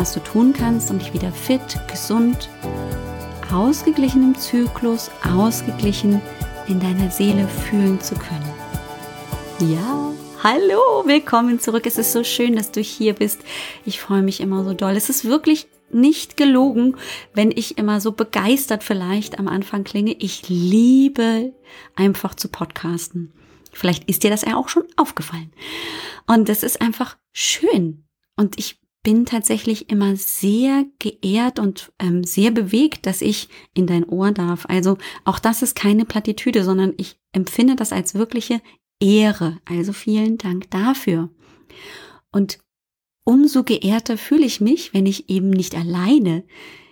was du tun kannst, um dich wieder fit, gesund, ausgeglichen im Zyklus, ausgeglichen in deiner Seele fühlen zu können. Ja, hallo, willkommen zurück. Es ist so schön, dass du hier bist. Ich freue mich immer so doll. Es ist wirklich nicht gelogen, wenn ich immer so begeistert vielleicht am Anfang klinge. Ich liebe einfach zu podcasten. Vielleicht ist dir das ja auch schon aufgefallen. Und das ist einfach schön. Und ich bin tatsächlich immer sehr geehrt und ähm, sehr bewegt, dass ich in dein Ohr darf. Also auch das ist keine Plattitüde, sondern ich empfinde das als wirkliche Ehre. Also vielen Dank dafür. Und umso geehrter fühle ich mich, wenn ich eben nicht alleine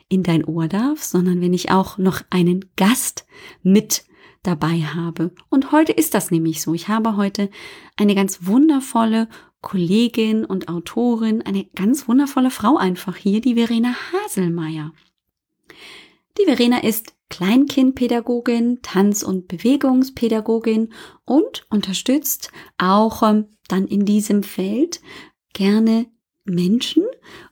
in dein Ohr darf, sondern wenn ich auch noch einen Gast mit dabei habe. Und heute ist das nämlich so. Ich habe heute eine ganz wundervolle Kollegin und Autorin, eine ganz wundervolle Frau einfach hier, die Verena Haselmeier. Die Verena ist Kleinkindpädagogin, Tanz- und Bewegungspädagogin und unterstützt auch ähm, dann in diesem Feld gerne Menschen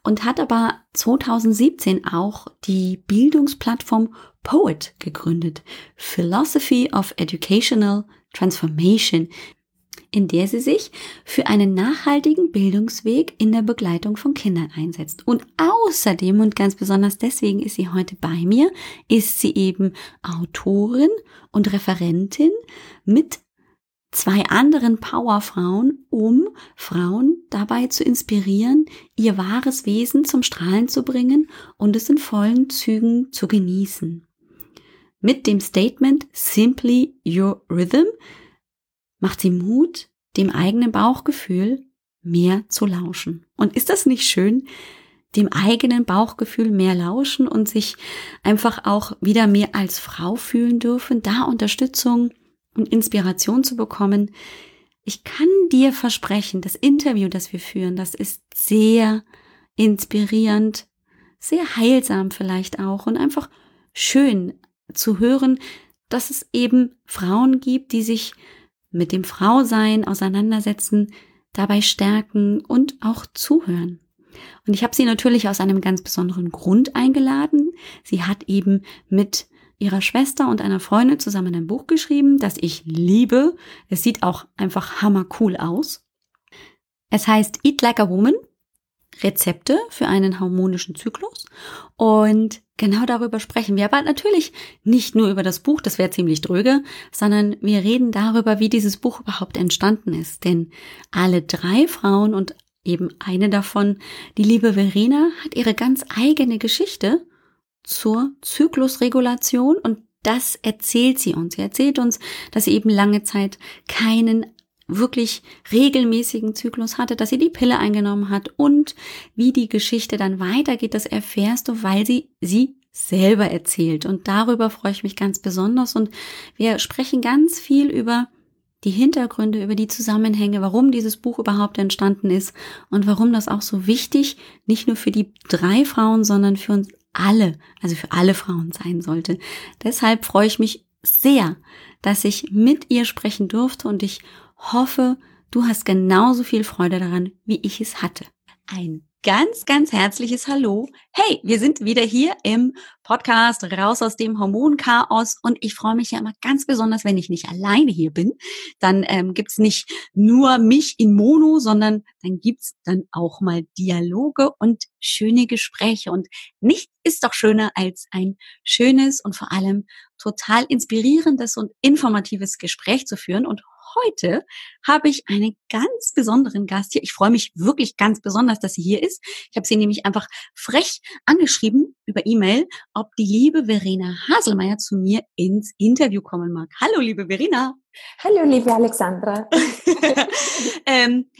und hat aber 2017 auch die Bildungsplattform Poet gegründet. Philosophy of Educational Transformation, in der sie sich für einen nachhaltigen Bildungsweg in der Begleitung von Kindern einsetzt. Und außerdem, und ganz besonders deswegen ist sie heute bei mir, ist sie eben Autorin und Referentin mit zwei anderen Powerfrauen, um Frauen dabei zu inspirieren, ihr wahres Wesen zum Strahlen zu bringen und es in vollen Zügen zu genießen. Mit dem Statement Simply Your Rhythm macht sie Mut, dem eigenen Bauchgefühl mehr zu lauschen. Und ist das nicht schön? Dem eigenen Bauchgefühl mehr lauschen und sich einfach auch wieder mehr als Frau fühlen dürfen, da Unterstützung und Inspiration zu bekommen. Ich kann dir versprechen, das Interview, das wir führen, das ist sehr inspirierend, sehr heilsam vielleicht auch und einfach schön zu hören, dass es eben Frauen gibt, die sich mit dem Frausein auseinandersetzen, dabei stärken und auch zuhören. Und ich habe sie natürlich aus einem ganz besonderen Grund eingeladen. Sie hat eben mit ihrer Schwester und einer Freundin zusammen ein Buch geschrieben, das ich liebe. Es sieht auch einfach hammercool aus. Es heißt Eat Like a Woman Rezepte für einen harmonischen Zyklus. Und genau darüber sprechen wir. Aber natürlich nicht nur über das Buch, das wäre ziemlich dröge, sondern wir reden darüber, wie dieses Buch überhaupt entstanden ist. Denn alle drei Frauen und eben eine davon, die liebe Verena, hat ihre ganz eigene Geschichte zur Zyklusregulation und das erzählt sie uns. Sie erzählt uns, dass sie eben lange Zeit keinen wirklich regelmäßigen Zyklus hatte, dass sie die Pille eingenommen hat und wie die Geschichte dann weitergeht, das erfährst du, weil sie sie selber erzählt. Und darüber freue ich mich ganz besonders. Und wir sprechen ganz viel über die Hintergründe, über die Zusammenhänge, warum dieses Buch überhaupt entstanden ist und warum das auch so wichtig, nicht nur für die drei Frauen, sondern für uns alle, also für alle Frauen sein sollte. Deshalb freue ich mich sehr, dass ich mit ihr sprechen durfte und ich hoffe, du hast genauso viel Freude daran, wie ich es hatte. Ein ganz, ganz herzliches Hallo. Hey, wir sind wieder hier im Podcast Raus aus dem Hormonchaos und ich freue mich ja immer ganz besonders, wenn ich nicht alleine hier bin. Dann ähm, gibt's nicht nur mich in Mono, sondern dann gibt's dann auch mal Dialoge und schöne Gespräche. Und nichts ist doch schöner als ein schönes und vor allem total inspirierendes und informatives Gespräch zu führen. Und heute habe ich einen ganz besonderen Gast hier. Ich freue mich wirklich ganz besonders, dass sie hier ist. Ich habe sie nämlich einfach frech angeschrieben über E-Mail, ob die liebe Verena Haselmeier zu mir ins Interview kommen mag. Hallo, liebe Verena. Hallo, liebe Alexandra. ähm,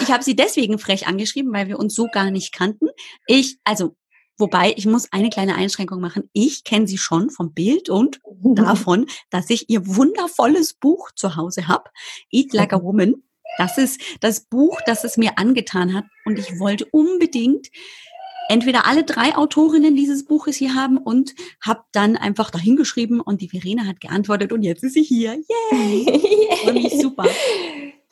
ich habe sie deswegen frech angeschrieben, weil wir uns so gar nicht kannten. Ich, also Wobei, ich muss eine kleine Einschränkung machen. Ich kenne sie schon vom Bild und davon, dass ich ihr wundervolles Buch zu Hause habe. Eat Like a Woman. Das ist das Buch, das es mir angetan hat. Und ich wollte unbedingt entweder alle drei Autorinnen dieses Buches hier haben und habe dann einfach dahingeschrieben und die Verena hat geantwortet und jetzt ist sie hier. Yay! Freue mich super.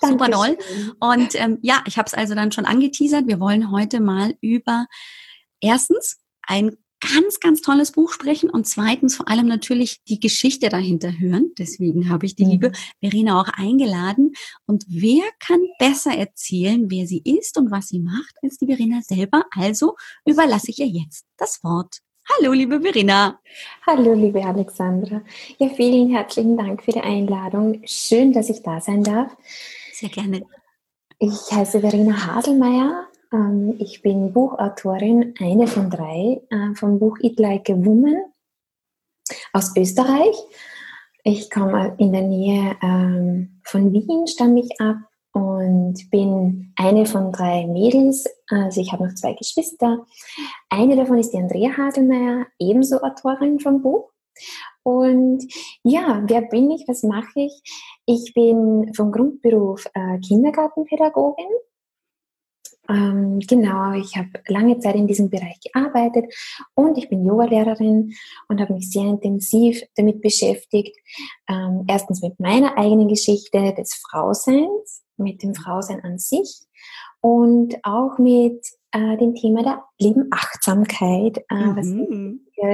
Super doll. Und ähm, ja, ich habe es also dann schon angeteasert. Wir wollen heute mal über erstens ein ganz, ganz tolles Buch sprechen und zweitens vor allem natürlich die Geschichte dahinter hören. Deswegen habe ich die mhm. liebe Verena auch eingeladen. Und wer kann besser erzählen, wer sie ist und was sie macht, als die Verena selber? Also überlasse ich ihr jetzt das Wort. Hallo, liebe Verena. Hallo, liebe Alexandra. Ja, vielen herzlichen Dank für die Einladung. Schön, dass ich da sein darf. Sehr gerne. Ich heiße Verena Haselmeier, ich bin Buchautorin, eine von drei, äh, vom Buch It Like a Woman aus Österreich. Ich komme in der Nähe ähm, von Wien, stamme ich ab und bin eine von drei Mädels. Also ich habe noch zwei Geschwister. Eine davon ist die Andrea Haselmeier, ebenso Autorin vom Buch. Und ja, wer bin ich? Was mache ich? Ich bin vom Grundberuf äh, Kindergartenpädagogin ähm, genau, ich habe lange Zeit in diesem Bereich gearbeitet und ich bin Yoga-Lehrerin und habe mich sehr intensiv damit beschäftigt. Ähm, erstens mit meiner eigenen Geschichte des Frauseins, mit dem Frausein an sich und auch mit äh, dem Thema der lieben Achtsamkeit, äh, mhm. was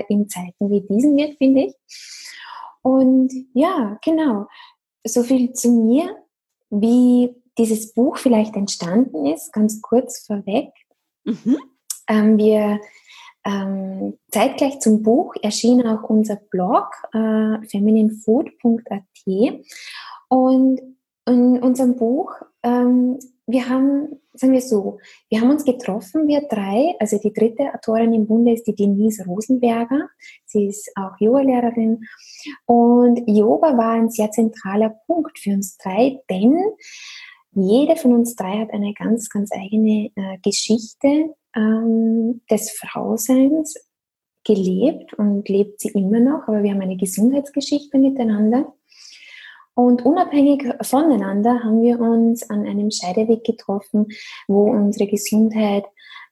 in Zeiten wie diesen wird, finde ich. Und ja, genau, so viel zu mir. Wie dieses Buch vielleicht entstanden ist, ganz kurz vorweg. Mhm. Ähm, wir ähm, zeitgleich zum Buch erschien auch unser Blog äh, femininefood.at und in unserem Buch, ähm, wir haben, sagen wir so, wir haben uns getroffen, wir drei, also die dritte Autorin im Bunde ist die Denise Rosenberger, sie ist auch Yoga-Lehrerin und Yoga war ein sehr zentraler Punkt für uns drei, denn jede von uns drei hat eine ganz, ganz eigene äh, Geschichte ähm, des Frauseins gelebt und lebt sie immer noch, aber wir haben eine Gesundheitsgeschichte miteinander. Und unabhängig voneinander haben wir uns an einem Scheideweg getroffen, wo unsere Gesundheit,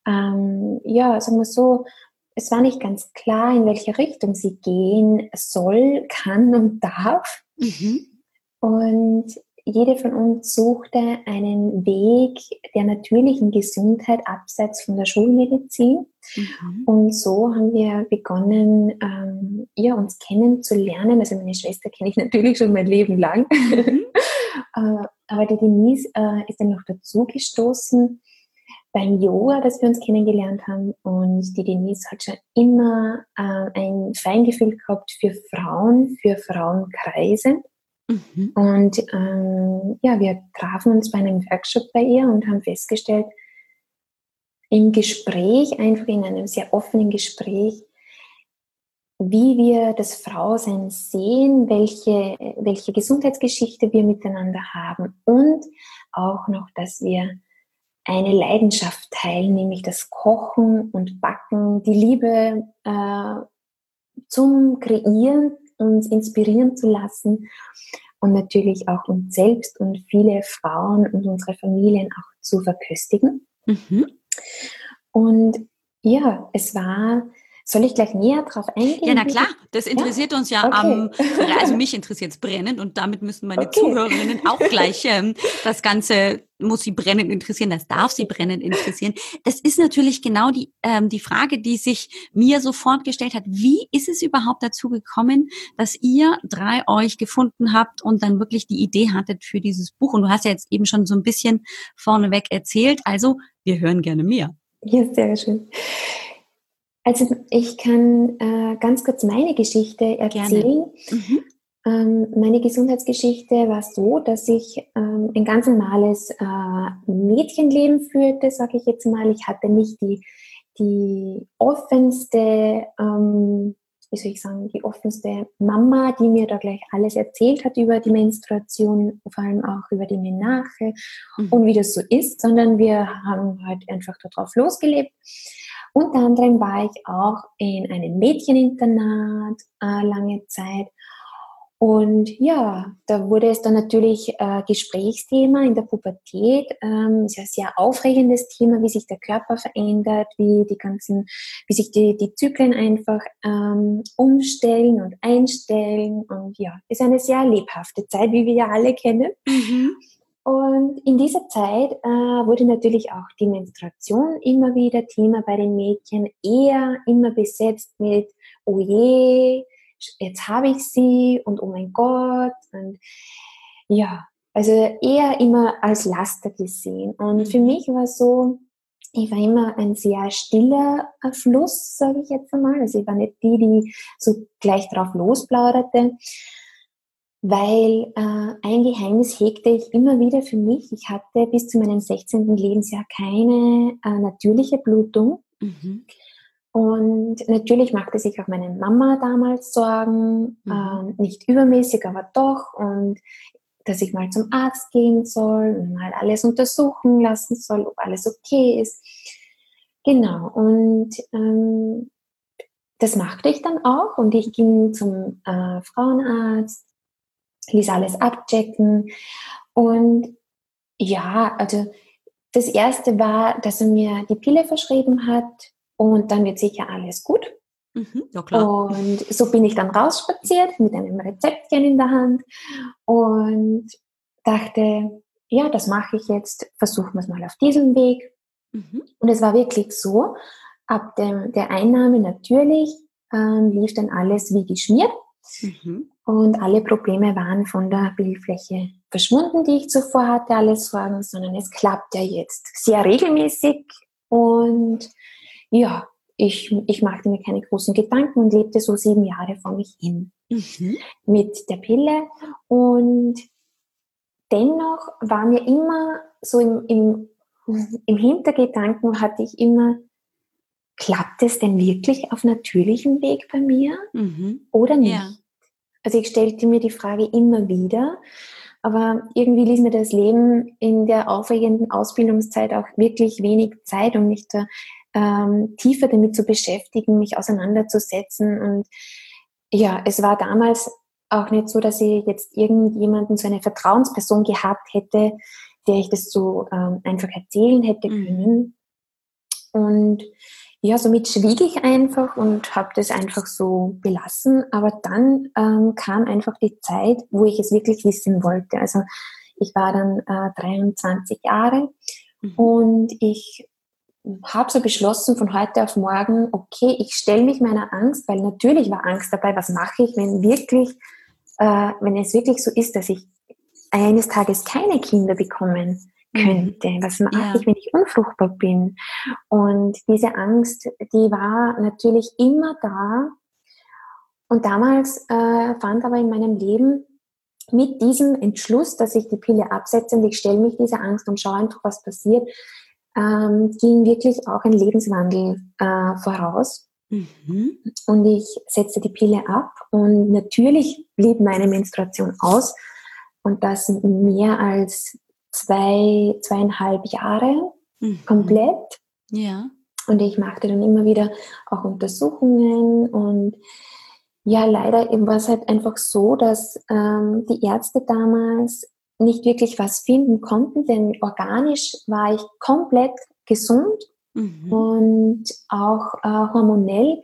ähm, ja, sagen wir so, es war nicht ganz klar, in welche Richtung sie gehen soll, kann und darf. Mhm. Und jede von uns suchte einen Weg der natürlichen Gesundheit abseits von der Schulmedizin. Mhm. Und so haben wir begonnen, ähm, ja, uns kennenzulernen. Also meine Schwester kenne ich natürlich schon mein Leben lang. Mhm. äh, aber die Denise äh, ist dann noch dazu gestoßen beim Yoga, dass wir uns kennengelernt haben. Und die Denise hat schon immer äh, ein Feingefühl gehabt für Frauen, für Frauenkreise. Mhm. Und ähm, ja, wir trafen uns bei einem Workshop bei ihr und haben festgestellt, im Gespräch, einfach in einem sehr offenen Gespräch, wie wir das Frausein sehen, welche, welche Gesundheitsgeschichte wir miteinander haben und auch noch, dass wir eine Leidenschaft teilen, nämlich das Kochen und Backen, die Liebe äh, zum Kreieren, uns inspirieren zu lassen und natürlich auch uns selbst und viele Frauen und unsere Familien auch zu verköstigen. Mhm. Und ja, es war soll ich gleich näher drauf eingehen? Ja, na klar, das interessiert ja? uns ja okay. am, also mich interessiert es brennend und damit müssen meine okay. Zuhörerinnen auch gleich ähm, das Ganze muss sie brennend interessieren, das darf sie brennend interessieren. Das ist natürlich genau die, ähm, die Frage, die sich mir sofort gestellt hat. Wie ist es überhaupt dazu gekommen, dass ihr drei euch gefunden habt und dann wirklich die Idee hattet für dieses Buch? Und du hast ja jetzt eben schon so ein bisschen vorneweg erzählt. Also, wir hören gerne mehr. Ja, sehr schön. Also ich kann äh, ganz kurz meine Geschichte erzählen. Mhm. Ähm, meine Gesundheitsgeschichte war so, dass ich ähm, ein ganz normales äh, Mädchenleben führte, sage ich jetzt mal. Ich hatte nicht die, die offenste ähm, wie soll ich sagen, die offenste Mama, die mir da gleich alles erzählt hat über die Menstruation, vor allem auch über die Menarche mhm. und wie das so ist, sondern wir haben halt einfach darauf losgelebt. Unter anderem war ich auch in einem Mädcheninternat äh, lange Zeit und ja, da wurde es dann natürlich äh, Gesprächsthema in der Pubertät. Ähm, ist ein sehr aufregendes Thema, wie sich der Körper verändert, wie die ganzen, wie sich die, die Zyklen einfach ähm, umstellen und einstellen. Und ja, ist eine sehr lebhafte Zeit, wie wir ja alle kennen. Mhm. Und in dieser Zeit äh, wurde natürlich auch die Menstruation immer wieder Thema bei den Mädchen, eher immer besetzt mit, oh je, jetzt habe ich sie und oh mein Gott und ja, also eher immer als Laster gesehen. Und für mhm. mich war so, ich war immer ein sehr stiller Fluss, sage ich jetzt einmal. Also ich war nicht die, die so gleich drauf losplauderte, weil äh, ein Geheimnis hegte ich immer wieder für mich. Ich hatte bis zu meinem 16. Lebensjahr keine äh, natürliche Blutung. Mhm. Und natürlich machte sich auch meine Mama damals Sorgen, mhm. ähm, nicht übermäßig, aber doch. Und dass ich mal zum Arzt gehen soll mal alles untersuchen lassen soll, ob alles okay ist. Genau, und ähm, das machte ich dann auch. Und ich ging zum äh, Frauenarzt, ließ alles abchecken. Und ja, also das Erste war, dass er mir die Pille verschrieben hat und dann wird sicher alles gut. Mhm, ja. Und so bin ich dann rausspaziert mit einem Rezeptchen in der Hand und dachte, ja, das mache ich jetzt, versuchen wir es mal auf diesem Weg. Mhm. Und es war wirklich so, ab dem, der Einnahme natürlich ähm, lief dann alles wie geschmiert. Mhm. Und alle Probleme waren von der Bildfläche verschwunden, die ich zuvor hatte, alles Sorgen, sondern es klappt ja jetzt sehr regelmäßig. Und ja, ich, ich machte mir keine großen Gedanken und lebte so sieben Jahre vor mich hin mhm. mit der Pille. Und dennoch war mir immer so im, im, im Hintergedanken hatte ich immer, klappt es denn wirklich auf natürlichem Weg bei mir mhm. oder nicht? Ja. Also ich stellte mir die Frage immer wieder, aber irgendwie ließ mir das Leben in der aufregenden Ausbildungszeit auch wirklich wenig Zeit, um mich da ähm, tiefer damit zu beschäftigen, mich auseinanderzusetzen. Und ja, es war damals auch nicht so, dass ich jetzt irgendjemanden, so eine Vertrauensperson gehabt hätte, der ich das so ähm, einfach erzählen hätte mhm. können. Und ja, somit schwieg ich einfach und habe das einfach so belassen. Aber dann ähm, kam einfach die Zeit, wo ich es wirklich wissen wollte. Also ich war dann äh, 23 Jahre mhm. und ich habe so beschlossen von heute auf morgen, okay, ich stelle mich meiner Angst, weil natürlich war Angst dabei, was mache ich, wenn wirklich, äh, wenn es wirklich so ist, dass ich eines Tages keine Kinder bekommen mhm. Könnte. Was mache ja. ich, wenn ich unfruchtbar bin? Und diese Angst, die war natürlich immer da. Und damals äh, fand aber in meinem Leben mit diesem Entschluss, dass ich die Pille absetze und ich stelle mich dieser Angst und schaue einfach, was passiert, ähm, ging wirklich auch ein Lebenswandel äh, voraus. Mhm. Und ich setzte die Pille ab und natürlich blieb meine Menstruation aus und das mehr als zwei, zweieinhalb Jahre mhm. komplett. Ja. Und ich machte dann immer wieder auch Untersuchungen und ja, leider war es halt einfach so, dass ähm, die Ärzte damals nicht wirklich was finden konnten, denn organisch war ich komplett gesund mhm. und auch äh, hormonell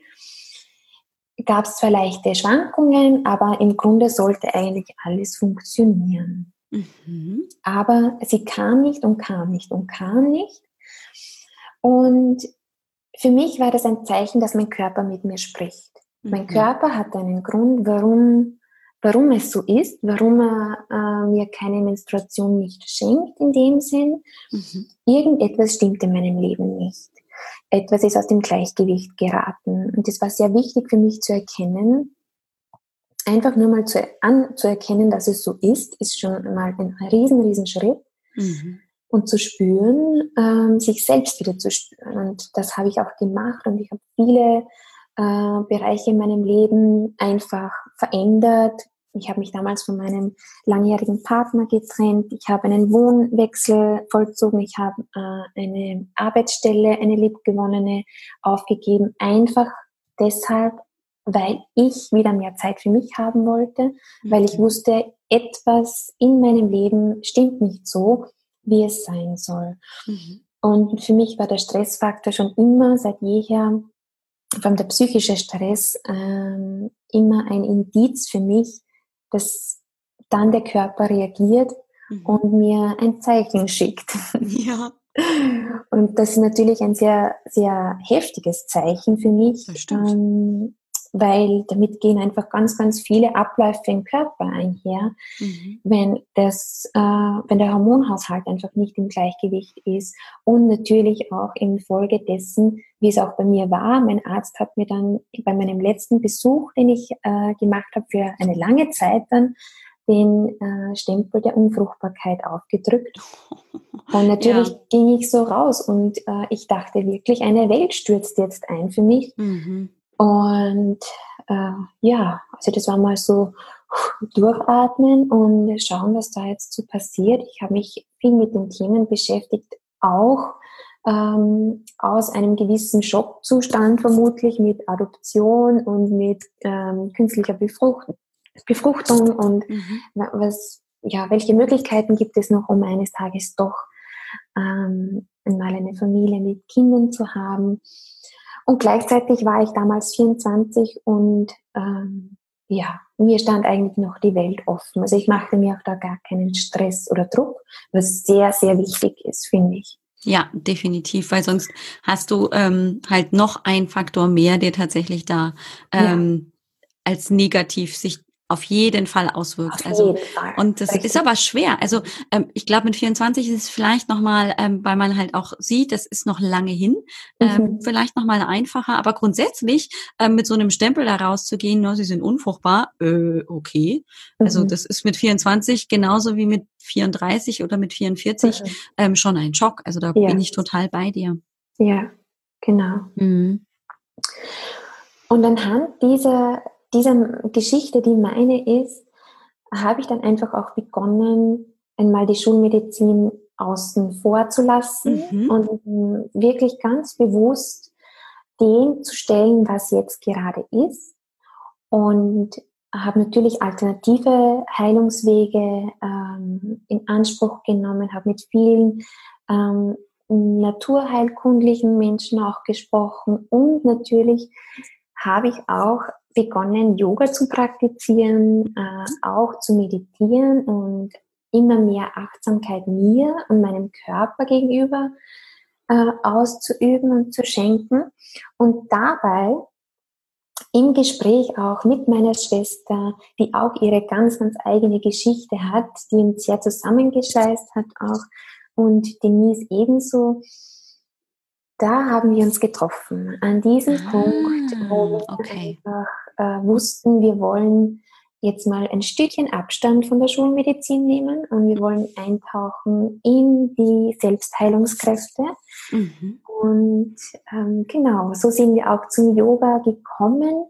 gab es zwar leichte Schwankungen, aber im Grunde sollte eigentlich alles funktionieren. Mhm. Aber sie kam nicht und kam nicht und kam nicht. Und für mich war das ein Zeichen, dass mein Körper mit mir spricht. Mhm. Mein Körper hat einen Grund, warum warum es so ist, warum er äh, mir keine Menstruation nicht schenkt in dem Sinn. Mhm. Irgendetwas stimmt in meinem Leben nicht. Etwas ist aus dem Gleichgewicht geraten. Und es war sehr wichtig für mich zu erkennen, einfach nur mal zu, an, zu erkennen, dass es so ist, ist schon mal ein riesen, riesen Schritt. Mhm. Und zu spüren, ähm, sich selbst wieder zu spüren. Und das habe ich auch gemacht und ich habe viele äh, Bereiche in meinem Leben einfach verändert. Ich habe mich damals von meinem langjährigen Partner getrennt. Ich habe einen Wohnwechsel vollzogen. Ich habe äh, eine Arbeitsstelle, eine liebgewonnene aufgegeben. Einfach deshalb, weil ich wieder mehr Zeit für mich haben wollte, weil ich wusste, etwas in meinem Leben stimmt nicht so, wie es sein soll. Mhm. Und für mich war der Stressfaktor schon immer seit jeher, vor allem der psychische Stress, ähm, immer ein Indiz für mich, dass dann der Körper reagiert mhm. und mir ein Zeichen schickt. Ja. Und das ist natürlich ein sehr, sehr heftiges Zeichen für mich. Ähm, weil damit gehen einfach ganz, ganz viele Abläufe im Körper einher, mhm. wenn, das, äh, wenn der Hormonhaushalt einfach nicht im Gleichgewicht ist und natürlich auch infolge dessen, wie es auch bei mir war. Mein Arzt hat mir dann bei meinem letzten Besuch, den ich äh, gemacht habe, für eine lange Zeit dann den äh, Stempel der Unfruchtbarkeit aufgedrückt. Und natürlich ja. ging ich so raus und äh, ich dachte wirklich, eine Welt stürzt jetzt ein für mich. Mhm. Und äh, ja, also das war mal so durchatmen und schauen, was da jetzt so passiert. Ich habe mich viel mit den Themen beschäftigt, auch ähm, aus einem gewissen Schockzustand vermutlich mit Adoption und mit ähm, künstlicher Befruchtung, Befruchtung und mhm. was, ja, welche Möglichkeiten gibt es noch, um eines Tages doch ähm, einmal eine Familie mit Kindern zu haben. Und gleichzeitig war ich damals 24 und ähm, ja, mir stand eigentlich noch die Welt offen. Also ich machte mir auch da gar keinen Stress oder Druck, was sehr, sehr wichtig ist, finde ich. Ja, definitiv, weil sonst hast du ähm, halt noch einen Faktor mehr, der tatsächlich da ähm, ja. als negativ sich auf jeden Fall auswirkt. Auf also Fall. und das Richtig. ist aber schwer. Also ähm, ich glaube, mit 24 ist es vielleicht noch mal, ähm, weil man halt auch sieht, das ist noch lange hin, ähm, mhm. vielleicht noch mal einfacher. Aber grundsätzlich ähm, mit so einem Stempel da rauszugehen, no, sie sind unfruchtbar, äh, okay. Also mhm. das ist mit 24 genauso wie mit 34 oder mit 44 mhm. ähm, schon ein Schock. Also da ja. bin ich total bei dir. Ja, genau. Mhm. Und anhand dieser dieser Geschichte, die meine ist, habe ich dann einfach auch begonnen, einmal die Schulmedizin außen vor zu lassen mhm. und wirklich ganz bewusst dem zu stellen, was jetzt gerade ist. Und habe natürlich alternative Heilungswege ähm, in Anspruch genommen, habe mit vielen ähm, naturheilkundlichen Menschen auch gesprochen und natürlich habe ich auch begonnen, Yoga zu praktizieren, äh, auch zu meditieren und immer mehr Achtsamkeit mir und meinem Körper gegenüber äh, auszuüben und zu schenken. Und dabei im Gespräch auch mit meiner Schwester, die auch ihre ganz, ganz eigene Geschichte hat, die uns sehr zusammengeschweißt hat auch, und Denise ebenso, da haben wir uns getroffen. An diesem ah, Punkt, wo wir okay. einfach äh, wussten, wir wollen jetzt mal ein Stückchen Abstand von der Schulmedizin nehmen und wir wollen eintauchen in die Selbstheilungskräfte. Mhm. Und ähm, genau, so sind wir auch zum Yoga gekommen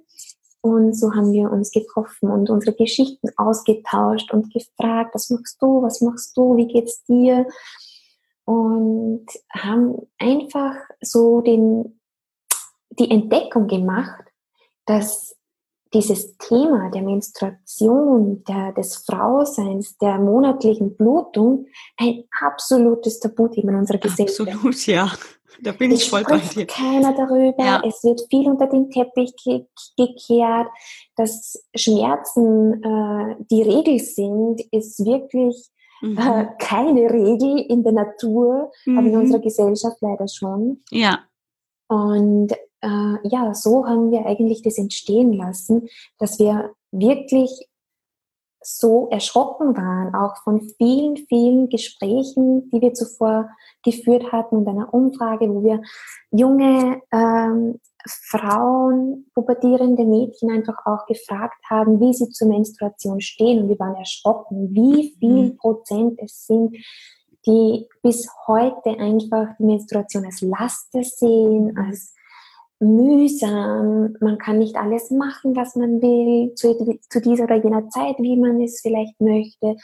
und so haben wir uns getroffen und unsere Geschichten ausgetauscht und gefragt, was machst du, was machst du, wie geht's dir? Und haben einfach so den, die Entdeckung gemacht, dass dieses Thema der Menstruation, der, des Frauseins, der monatlichen Blutung ein absolutes Tabuthema in unserer Gesellschaft. Absolut, ja. Da bin ich voll bei dir. keiner darüber. Ja. Es wird viel unter den Teppich ge gekehrt. Dass Schmerzen äh, die Regel sind, ist wirklich mhm. äh, keine Regel in der Natur, mhm. aber in mhm. unserer Gesellschaft leider schon. Ja. Und äh, ja, so haben wir eigentlich das entstehen lassen, dass wir wirklich so erschrocken waren, auch von vielen, vielen Gesprächen, die wir zuvor geführt hatten und einer Umfrage, wo wir junge ähm, Frauen, pubertierende Mädchen einfach auch gefragt haben, wie sie zur Menstruation stehen und wir waren erschrocken, wie viel mhm. Prozent es sind, die bis heute einfach die Menstruation als Laster sehen, als mühsam, man kann nicht alles machen, was man will, zu, zu dieser oder jener Zeit, wie man es vielleicht möchte.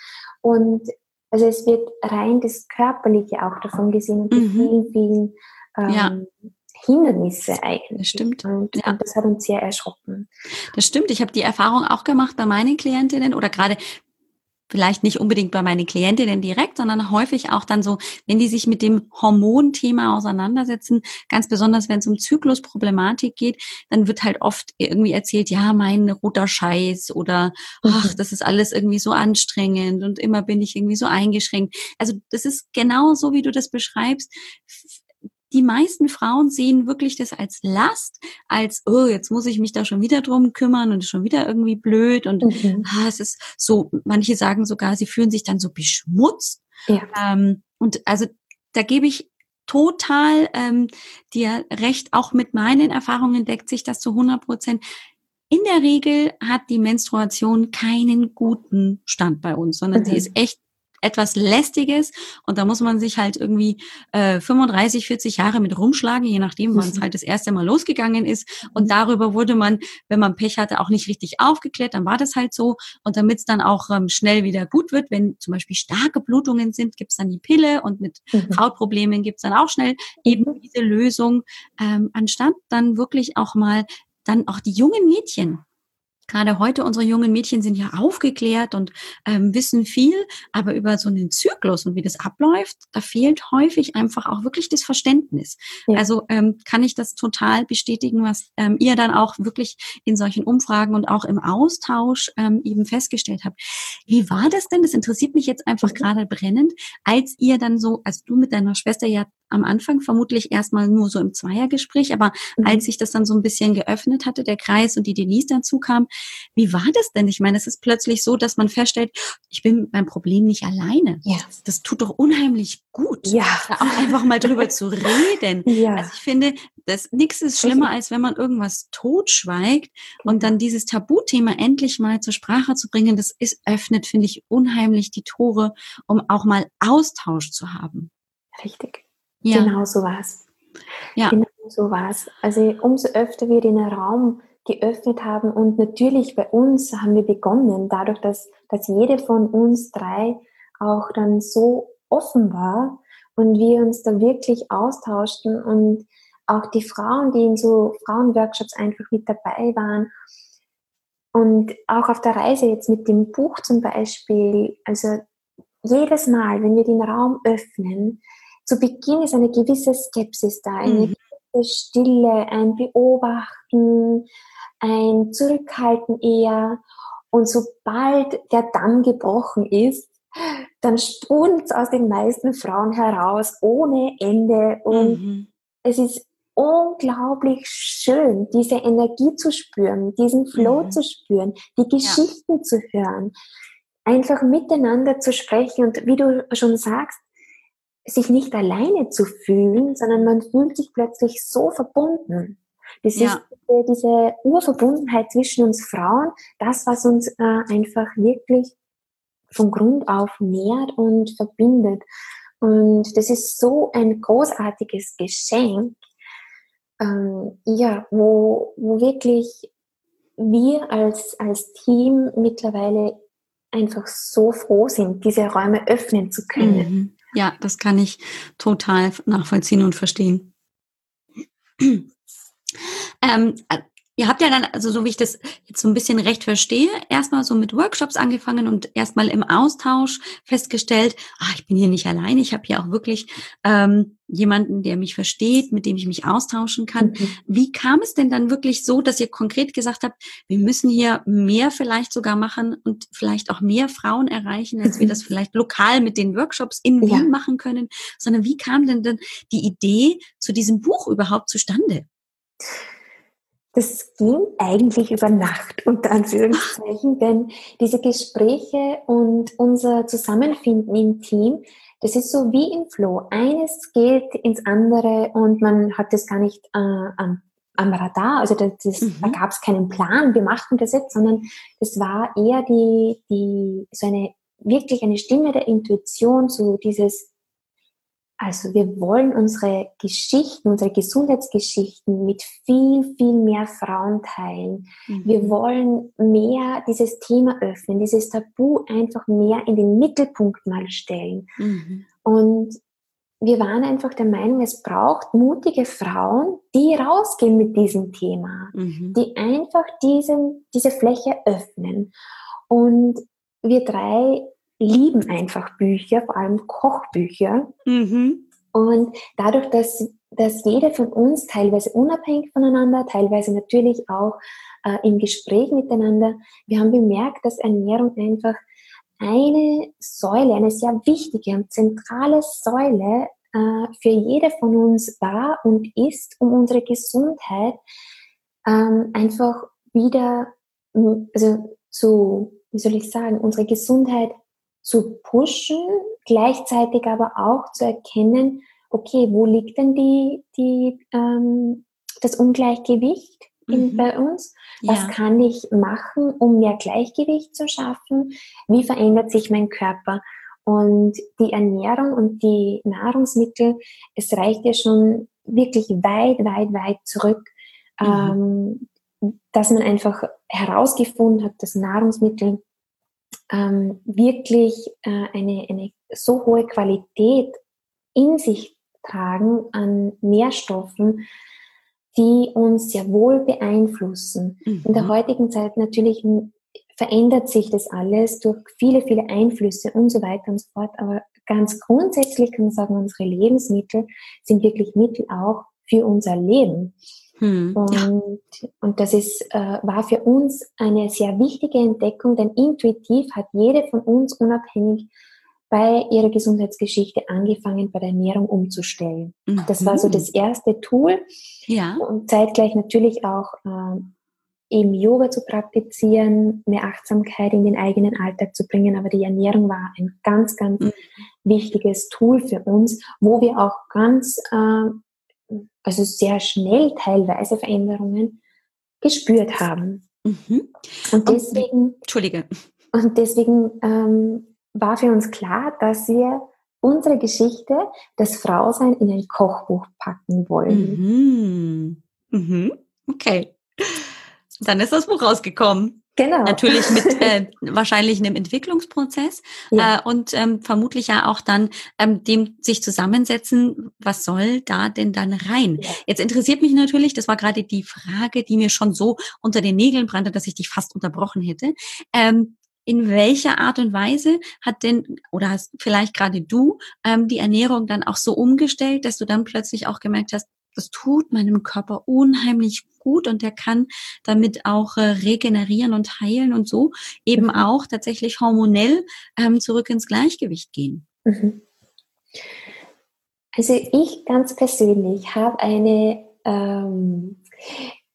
Und also es wird rein das Körperliche auch davon gesehen und die mhm. vielen, vielen ähm, ja. Hindernisse eigentlich. Das stimmt. Und, ja. und, das hat uns sehr erschrocken. Das stimmt. Ich habe die Erfahrung auch gemacht bei meinen Klientinnen oder gerade vielleicht nicht unbedingt bei meinen Klientinnen direkt, sondern häufig auch dann so, wenn die sich mit dem Hormonthema auseinandersetzen, ganz besonders wenn es um Zyklusproblematik geht, dann wird halt oft irgendwie erzählt, ja, mein roter Scheiß oder ach, mhm. das ist alles irgendwie so anstrengend und immer bin ich irgendwie so eingeschränkt. Also das ist genau so, wie du das beschreibst die meisten Frauen sehen wirklich das als Last, als, oh, jetzt muss ich mich da schon wieder drum kümmern und ist schon wieder irgendwie blöd und mhm. ah, es ist so, manche sagen sogar, sie fühlen sich dann so beschmutzt. Ja. Ähm, und also da gebe ich total ähm, dir recht, auch mit meinen Erfahrungen deckt sich das zu 100 Prozent. In der Regel hat die Menstruation keinen guten Stand bei uns, sondern mhm. sie ist echt etwas Lästiges und da muss man sich halt irgendwie äh, 35, 40 Jahre mit rumschlagen, je nachdem, wann es mhm. halt das erste Mal losgegangen ist. Und darüber wurde man, wenn man Pech hatte, auch nicht richtig aufgeklärt, dann war das halt so. Und damit es dann auch ähm, schnell wieder gut wird, wenn zum Beispiel starke Blutungen sind, gibt's dann die Pille und mit mhm. Hautproblemen gibt's dann auch schnell eben mhm. diese Lösung, ähm, anstatt dann wirklich auch mal dann auch die jungen Mädchen Gerade heute, unsere jungen Mädchen sind ja aufgeklärt und ähm, wissen viel, aber über so einen Zyklus und wie das abläuft, da fehlt häufig einfach auch wirklich das Verständnis. Ja. Also ähm, kann ich das total bestätigen, was ähm, ihr dann auch wirklich in solchen Umfragen und auch im Austausch ähm, eben festgestellt habt. Wie war das denn? Das interessiert mich jetzt einfach mhm. gerade brennend, als ihr dann so, als du mit deiner Schwester ja am Anfang vermutlich erstmal nur so im Zweiergespräch, aber mhm. als sich das dann so ein bisschen geöffnet hatte, der Kreis und die Denise dazu kam, wie war das denn? Ich meine, es ist plötzlich so, dass man feststellt, ich bin beim Problem nicht alleine. Ja. Das tut doch unheimlich gut. Ja. Auch einfach mal drüber zu reden. Ja. Also ich finde, das nichts ist schlimmer, als wenn man irgendwas totschweigt und dann dieses Tabuthema endlich mal zur Sprache zu bringen. Das ist, öffnet, finde ich, unheimlich die Tore, um auch mal Austausch zu haben. Richtig. Ja. Genau so war es. Ja. Genau so war es. Also umso öfter wir den Raum geöffnet haben und natürlich bei uns haben wir begonnen, dadurch, dass, dass jede von uns drei auch dann so offen war und wir uns da wirklich austauschten und auch die Frauen, die in so Frauenworkshops einfach mit dabei waren und auch auf der Reise jetzt mit dem Buch zum Beispiel, also jedes Mal, wenn wir den Raum öffnen, zu Beginn ist eine gewisse Skepsis da, eine mhm. gewisse Stille, ein Beobachten, ein Zurückhalten eher. Und sobald der Damm gebrochen ist, dann sprudelt es aus den meisten Frauen heraus ohne Ende. Und mhm. es ist unglaublich schön, diese Energie zu spüren, diesen Flow mhm. zu spüren, die Geschichten ja. zu hören, einfach miteinander zu sprechen und wie du schon sagst, sich nicht alleine zu fühlen, sondern man fühlt sich plötzlich so verbunden. Das ja. ist diese Urverbundenheit zwischen uns Frauen, das, was uns äh, einfach wirklich von Grund auf nährt und verbindet. Und das ist so ein großartiges Geschenk, ähm, ja, wo, wo wirklich wir als, als Team mittlerweile einfach so froh sind, diese Räume öffnen zu können. Mhm. Ja, das kann ich total nachvollziehen und verstehen. ähm, äh, ihr habt ja dann, also so wie ich das jetzt so ein bisschen recht verstehe, erstmal so mit Workshops angefangen und erstmal im Austausch festgestellt, ah, ich bin hier nicht allein, ich habe hier auch wirklich ähm, jemanden, der mich versteht, mit dem ich mich austauschen kann. Mhm. Wie kam es denn dann wirklich so, dass ihr konkret gesagt habt, wir müssen hier mehr vielleicht sogar machen und vielleicht auch mehr Frauen erreichen, als wir mhm. das vielleicht lokal mit den Workshops in Wien ja. machen können, sondern wie kam denn dann die Idee zu diesem Buch überhaupt zustande? Das ging eigentlich über Nacht, unter Anführungszeichen, denn diese Gespräche und unser Zusammenfinden im Team, das ist so wie im Flow. Eines geht ins andere und man hat das gar nicht äh, am, am Radar. Also das, das, mhm. da gab es keinen Plan, wir machen das jetzt, sondern das war eher die, die, so eine, wirklich eine Stimme der Intuition, so dieses, Also wir wollen unsere Geschichten, unsere Gesundheitsgeschichten mit viel, viel mehr Frauen teilen. Mhm. Wir wollen mehr dieses Thema öffnen, dieses Tabu einfach mehr in den Mittelpunkt mal stellen. Mhm. Und wir waren einfach der Meinung, es braucht mutige Frauen, die rausgehen mit diesem Thema, mhm. die einfach diesen, diese Fläche öffnen. Und wir drei lieben einfach Bücher, vor allem Kochbücher. Mhm. Und dadurch, dass, dass jeder von uns teilweise unabhängig voneinander, teilweise natürlich auch äh, im Gespräch miteinander, wir haben bemerkt, dass Ernährung einfach eine Säule, eine sehr wichtige und zentrale Säule äh, für jede von uns war und ist, um unsere Gesundheit ähm, einfach wieder, also zu, wie soll ich sagen, unsere Gesundheit zu pushen, gleichzeitig aber auch zu erkennen, okay, wo liegt denn die, die, ähm, das Ungleichgewicht in, mhm. bei uns? Was ja. kann ich machen, um mehr Gleichgewicht zu schaffen? Wie verändert sich mein Körper? Und die Ernährung und die Nahrungsmittel, es reicht ja schon wirklich weit, weit, weit zurück, mhm. ähm, dass man einfach herausgefunden hat, dass Nahrungsmittel ähm, wirklich äh, eine, eine so hohe Qualität in sich tragen an Nährstoffen, die uns sehr wohl beeinflussen. Mhm. In der mhm. heutigen Zeit natürlich verändert sich das alles durch viele, viele Einflüsse und so weiter und so fort. Aber ganz grundsätzlich kann man sagen, unsere Lebensmittel sind wirklich Mittel auch für unser Leben. Hm, und, ja. und das ist, äh, war für uns eine sehr wichtige Entdeckung, denn intuitiv hat jede von uns unabhängig bei ihrer Gesundheitsgeschichte angefangen, bei der Ernährung umzustellen. Mhm. Das war so das erste Tool. Ja. Und zeitgleich natürlich auch äh, eben Yoga zu praktizieren, mehr Achtsamkeit in den eigenen Alltag zu bringen. Aber die Ernährung war ein ganz, ganz mhm. wichtiges Tool für uns, wo wir auch ganz äh, also sehr schnell teilweise Veränderungen gespürt haben. Mhm. Und deswegen, und, Entschuldige. Und deswegen ähm, war für uns klar, dass wir unsere Geschichte, das Frausein, in ein Kochbuch packen wollen. Mhm. Mhm. Okay. Dann ist das Buch rausgekommen. Genau. Natürlich mit äh, wahrscheinlich einem Entwicklungsprozess ja. äh, und ähm, vermutlich ja auch dann ähm, dem sich zusammensetzen, was soll da denn dann rein? Ja. Jetzt interessiert mich natürlich, das war gerade die Frage, die mir schon so unter den Nägeln brannte, dass ich dich fast unterbrochen hätte. Ähm, in welcher Art und Weise hat denn oder hast vielleicht gerade du ähm, die Ernährung dann auch so umgestellt, dass du dann plötzlich auch gemerkt hast, das tut meinem Körper unheimlich gut und der kann damit auch äh, regenerieren und heilen und so eben mhm. auch tatsächlich hormonell ähm, zurück ins Gleichgewicht gehen. Mhm. Also ich ganz persönlich habe eine, ähm,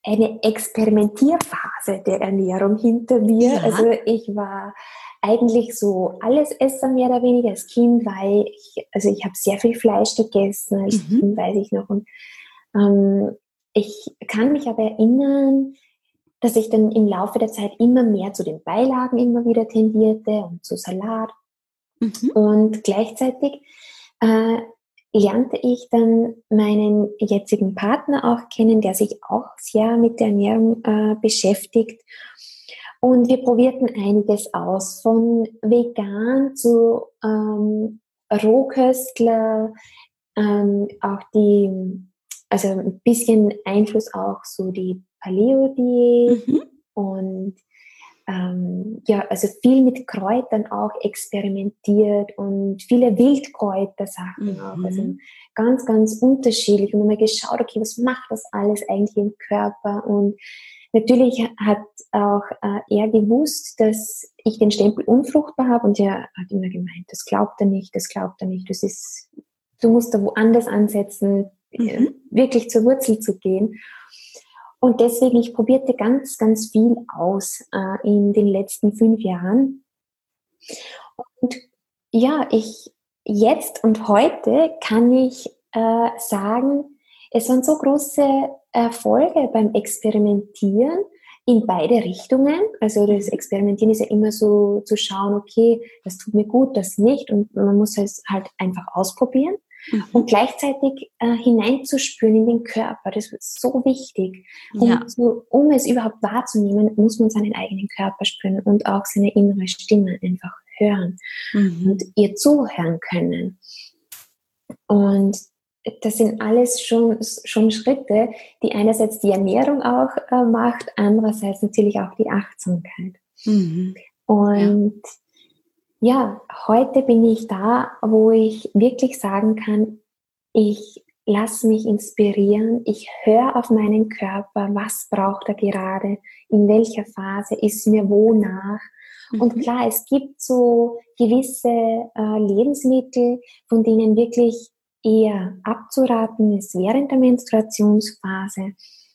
eine Experimentierphase der Ernährung hinter mir. Ja. Also ich war eigentlich so alles Esser mehr oder weniger als Kind, weil ich, also ich habe sehr viel Fleisch gegessen als mhm. Kind, weiß ich noch. Und ich kann mich aber erinnern, dass ich dann im Laufe der Zeit immer mehr zu den Beilagen immer wieder tendierte und zu Salat. Mhm. Und gleichzeitig äh, lernte ich dann meinen jetzigen Partner auch kennen, der sich auch sehr mit der Ernährung äh, beschäftigt. Und wir probierten einiges aus, von vegan zu ähm, Rohköstler, ähm, auch die also ein bisschen Einfluss auch so die Paleo-Diät mhm. und ähm, ja, also viel mit Kräutern auch experimentiert und viele Wildkräuter-Sachen mhm. auch. Also ganz, ganz unterschiedlich und immer geschaut, okay, was macht das alles eigentlich im Körper? Und natürlich hat auch äh, er gewusst, dass ich den Stempel unfruchtbar habe und er hat immer gemeint, das glaubt er nicht, das glaubt er nicht, das ist, du musst da woanders ansetzen, mhm. wirklich zur Wurzel zu gehen. Und deswegen, ich probierte ganz, ganz viel aus äh, in den letzten fünf Jahren. Und ja, ich jetzt und heute kann ich äh, sagen, es waren so große Erfolge beim Experimentieren in beide Richtungen. Also das Experimentieren ist ja immer so zu schauen, okay, das tut mir gut, das nicht. Und man muss es halt einfach ausprobieren. Mhm. Und gleichzeitig äh, hineinzuspüren in den Körper, das ist so wichtig. Um, ja. zu, um es überhaupt wahrzunehmen, muss man seinen eigenen Körper spüren und auch seine innere Stimme einfach hören mhm. und ihr zuhören können. Und das sind alles schon, schon Schritte, die einerseits die Ernährung auch äh, macht, andererseits natürlich auch die Achtsamkeit. Mhm. Und ja. Ja, heute bin ich da, wo ich wirklich sagen kann, ich lasse mich inspirieren, ich höre auf meinen Körper, was braucht er gerade, in welcher Phase ist mir wo nach. Mhm. Und klar, es gibt so gewisse äh, Lebensmittel, von denen wirklich eher abzuraten ist während der Menstruationsphase,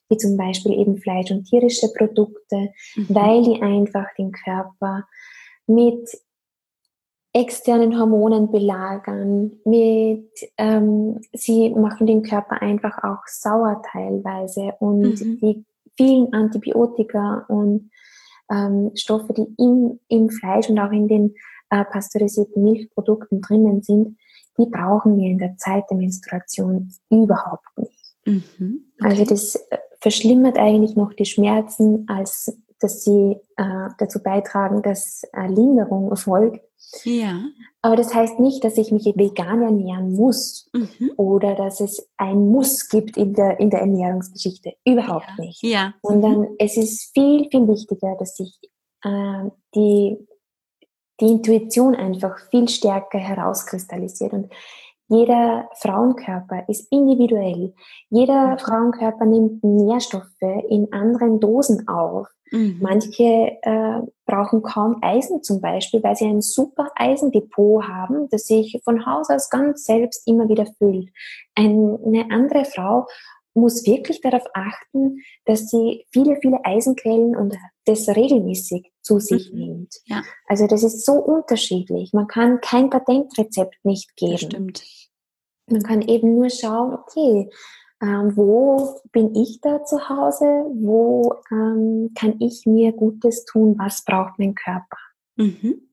wie zum Beispiel eben Fleisch- und tierische Produkte, mhm. weil die einfach den Körper mit externen Hormonen belagern, mit, ähm, sie machen den Körper einfach auch sauer teilweise und mhm. die vielen Antibiotika und ähm, Stoffe, die im, im Fleisch und auch in den äh, pasteurisierten Milchprodukten drinnen sind, die brauchen wir in der Zeit der Menstruation überhaupt nicht. Mhm. Okay. Also das verschlimmert eigentlich noch die Schmerzen, als dass sie äh, dazu beitragen, dass äh, Linderung erfolgt. Ja. Aber das heißt nicht, dass ich mich vegan ernähren muss mhm. oder dass es ein Muss gibt in der, in der Ernährungsgeschichte. Überhaupt ja. nicht. Ja. Sondern mhm. es ist viel, viel wichtiger, dass ich äh, die die Intuition einfach viel stärker herauskristallisiert. Und jeder Frauenkörper ist individuell. Jeder. Frauenkörper nimmt Nährstoffe in anderen Dosen auf. Mhm. Manche äh, brauchen kaum Eisen zum Beispiel, weil sie ein super Eisendepot haben, das sich von Haus aus ganz selbst immer wieder füllt. Eine andere Frau muss wirklich darauf achten, dass sie viele, viele Eisenquellen und das regelmäßig zu sich mhm. nimmt. Ja. Also das ist so unterschiedlich. Man kann kein Patentrezept nicht geben. Das stimmt. Man kann eben nur schauen, okay, ähm, wo bin ich da zu Hause? Wo ähm, kann ich mir Gutes tun? Was braucht mein Körper? Mhm.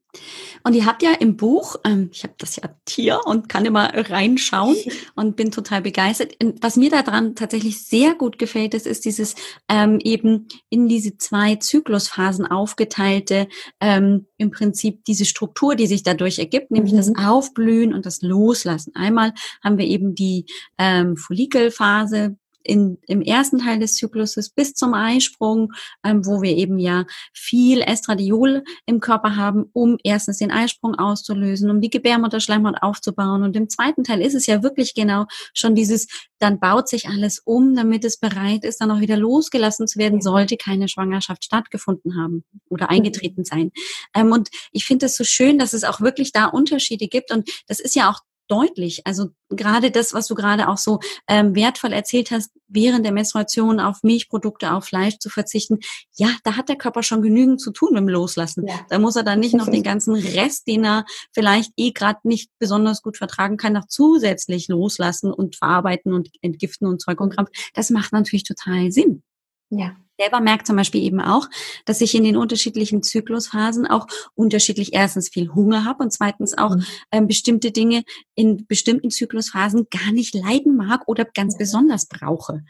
Und ihr habt ja im Buch, ähm, ich habe das ja hier und kann immer reinschauen und bin total begeistert. Was mir daran tatsächlich sehr gut gefällt, ist, ist dieses ähm, eben in diese zwei Zyklusphasen aufgeteilte, ähm, im Prinzip diese Struktur, die sich dadurch ergibt, nämlich mhm. das Aufblühen und das Loslassen. Einmal haben wir eben die ähm, Follikelphase, in, im ersten Teil des Zykluses bis zum Eisprung, ähm, wo wir eben ja viel Estradiol im Körper haben, um erstens den Eisprung auszulösen, um die Gebärmutterschleimhaut aufzubauen. Und im zweiten Teil ist es ja wirklich genau schon dieses, dann baut sich alles um, damit es bereit ist, dann auch wieder losgelassen zu werden, sollte keine Schwangerschaft stattgefunden haben oder mhm. eingetreten sein. Ähm, und ich finde es so schön, dass es auch wirklich da Unterschiede gibt. Und das ist ja auch deutlich. Also gerade das, was du gerade auch so ähm, wertvoll erzählt hast, während der Menstruation auf Milchprodukte, auf Fleisch zu verzichten, ja, da hat der Körper schon genügend zu tun mit dem Loslassen. Ja. Da muss er dann nicht noch den ganzen Rest, den er vielleicht eh gerade nicht besonders gut vertragen kann, noch zusätzlich loslassen und verarbeiten und entgiften und Zeug und Kram. Das macht natürlich total Sinn. Ja selber merkt zum Beispiel eben auch, dass ich in den unterschiedlichen Zyklusphasen auch unterschiedlich erstens viel Hunger habe und zweitens auch mhm. ähm, bestimmte Dinge in bestimmten Zyklusphasen gar nicht leiden mag oder ganz besonders brauche.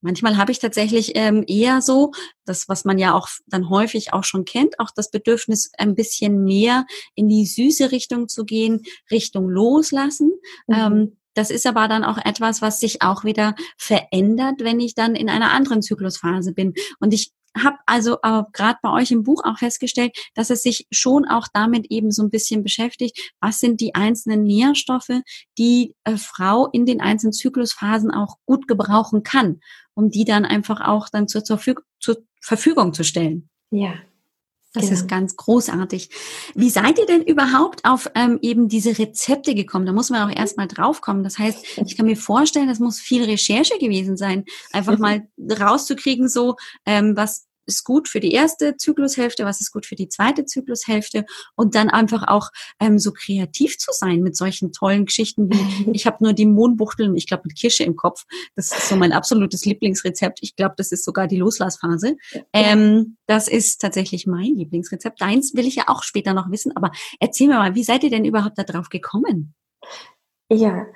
Manchmal habe ich tatsächlich ähm, eher so, das, was man ja auch dann häufig auch schon kennt, auch das Bedürfnis, ein bisschen mehr in die süße Richtung zu gehen, Richtung loslassen. Mhm. Ähm, das ist aber dann auch etwas, was sich auch wieder verändert, wenn ich dann in einer anderen Zyklusphase bin. Und ich habe also äh, gerade bei euch im Buch auch festgestellt, dass es sich schon auch damit eben so ein bisschen beschäftigt, was sind die einzelnen Nährstoffe, die äh, Frau in den einzelnen Zyklusphasen auch gut gebrauchen kann, um die dann einfach auch dann zur, zur, zur Verfügung zu stellen. Ja, das genau. ist ganz großartig. Wie seid ihr denn überhaupt auf ähm, eben diese Rezepte gekommen? Da muss man auch erstmal draufkommen. Das heißt, ich kann mir vorstellen, das muss viel Recherche gewesen sein, einfach mal rauszukriegen, so ähm, was ist gut für die erste Zyklushälfte, was ist gut für die zweite Zyklushälfte und dann einfach auch ähm, so kreativ zu sein mit solchen tollen Geschichten wie ich habe nur die Mohnbuchtel, ich glaube mit Kirsche im Kopf. Das ist so mein absolutes Lieblingsrezept. Ich glaube, das ist sogar die Loslassphase. Ähm, das ist tatsächlich mein Lieblingsrezept. Deins will ich ja auch später noch wissen, aber erzähl mir mal, wie seid ihr denn überhaupt da drauf gekommen? Ja,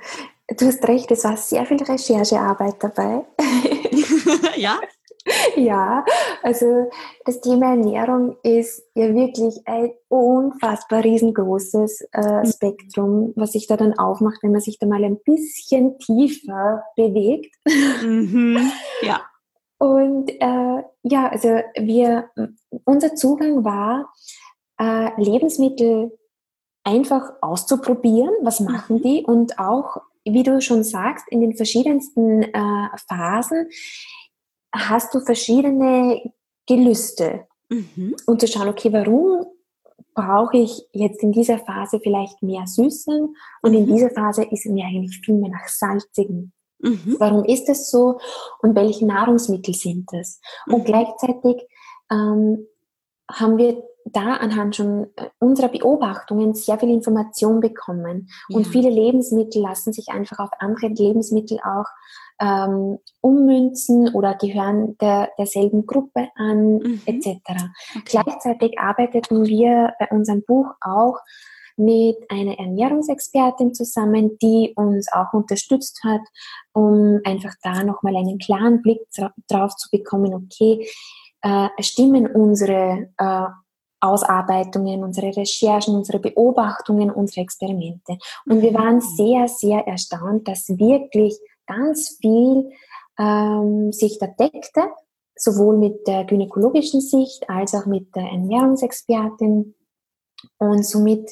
du hast recht, es war sehr viel Recherchearbeit dabei. ja? Ja, also das Thema Ernährung ist ja wirklich ein unfassbar riesengroßes äh, mhm. Spektrum, was sich da dann aufmacht, wenn man sich da mal ein bisschen tiefer bewegt. Mhm. Ja. Und äh, ja, also wir, unser Zugang war, äh, Lebensmittel einfach auszuprobieren, was machen mhm. die und auch, wie du schon sagst, in den verschiedensten äh, Phasen hast du verschiedene Gelüste. Mhm. Und zu schauen, okay, warum brauche ich jetzt in dieser Phase vielleicht mehr Süßen und in mhm. dieser Phase ist mir eigentlich viel mehr nach Salzigen. Mhm. Warum ist es so und welche Nahrungsmittel sind es? Und mhm. gleichzeitig ähm, haben wir da anhand schon äh, unserer Beobachtungen sehr viel Information bekommen. Ja. Und viele Lebensmittel lassen sich einfach auf andere Lebensmittel auch ähm, ummünzen oder gehören der, derselben Gruppe an, mhm. etc. Okay. Gleichzeitig arbeiteten wir bei unserem Buch auch mit einer Ernährungsexpertin zusammen, die uns auch unterstützt hat, um einfach da nochmal einen klaren Blick drauf zu bekommen, okay, äh, stimmen unsere äh, Ausarbeitungen, unsere Recherchen, unsere Beobachtungen, unsere Experimente. Und wir waren mhm. sehr, sehr erstaunt, dass wirklich ganz viel ähm, sich da deckte, sowohl mit der gynäkologischen Sicht als auch mit der Ernährungsexpertin. Und somit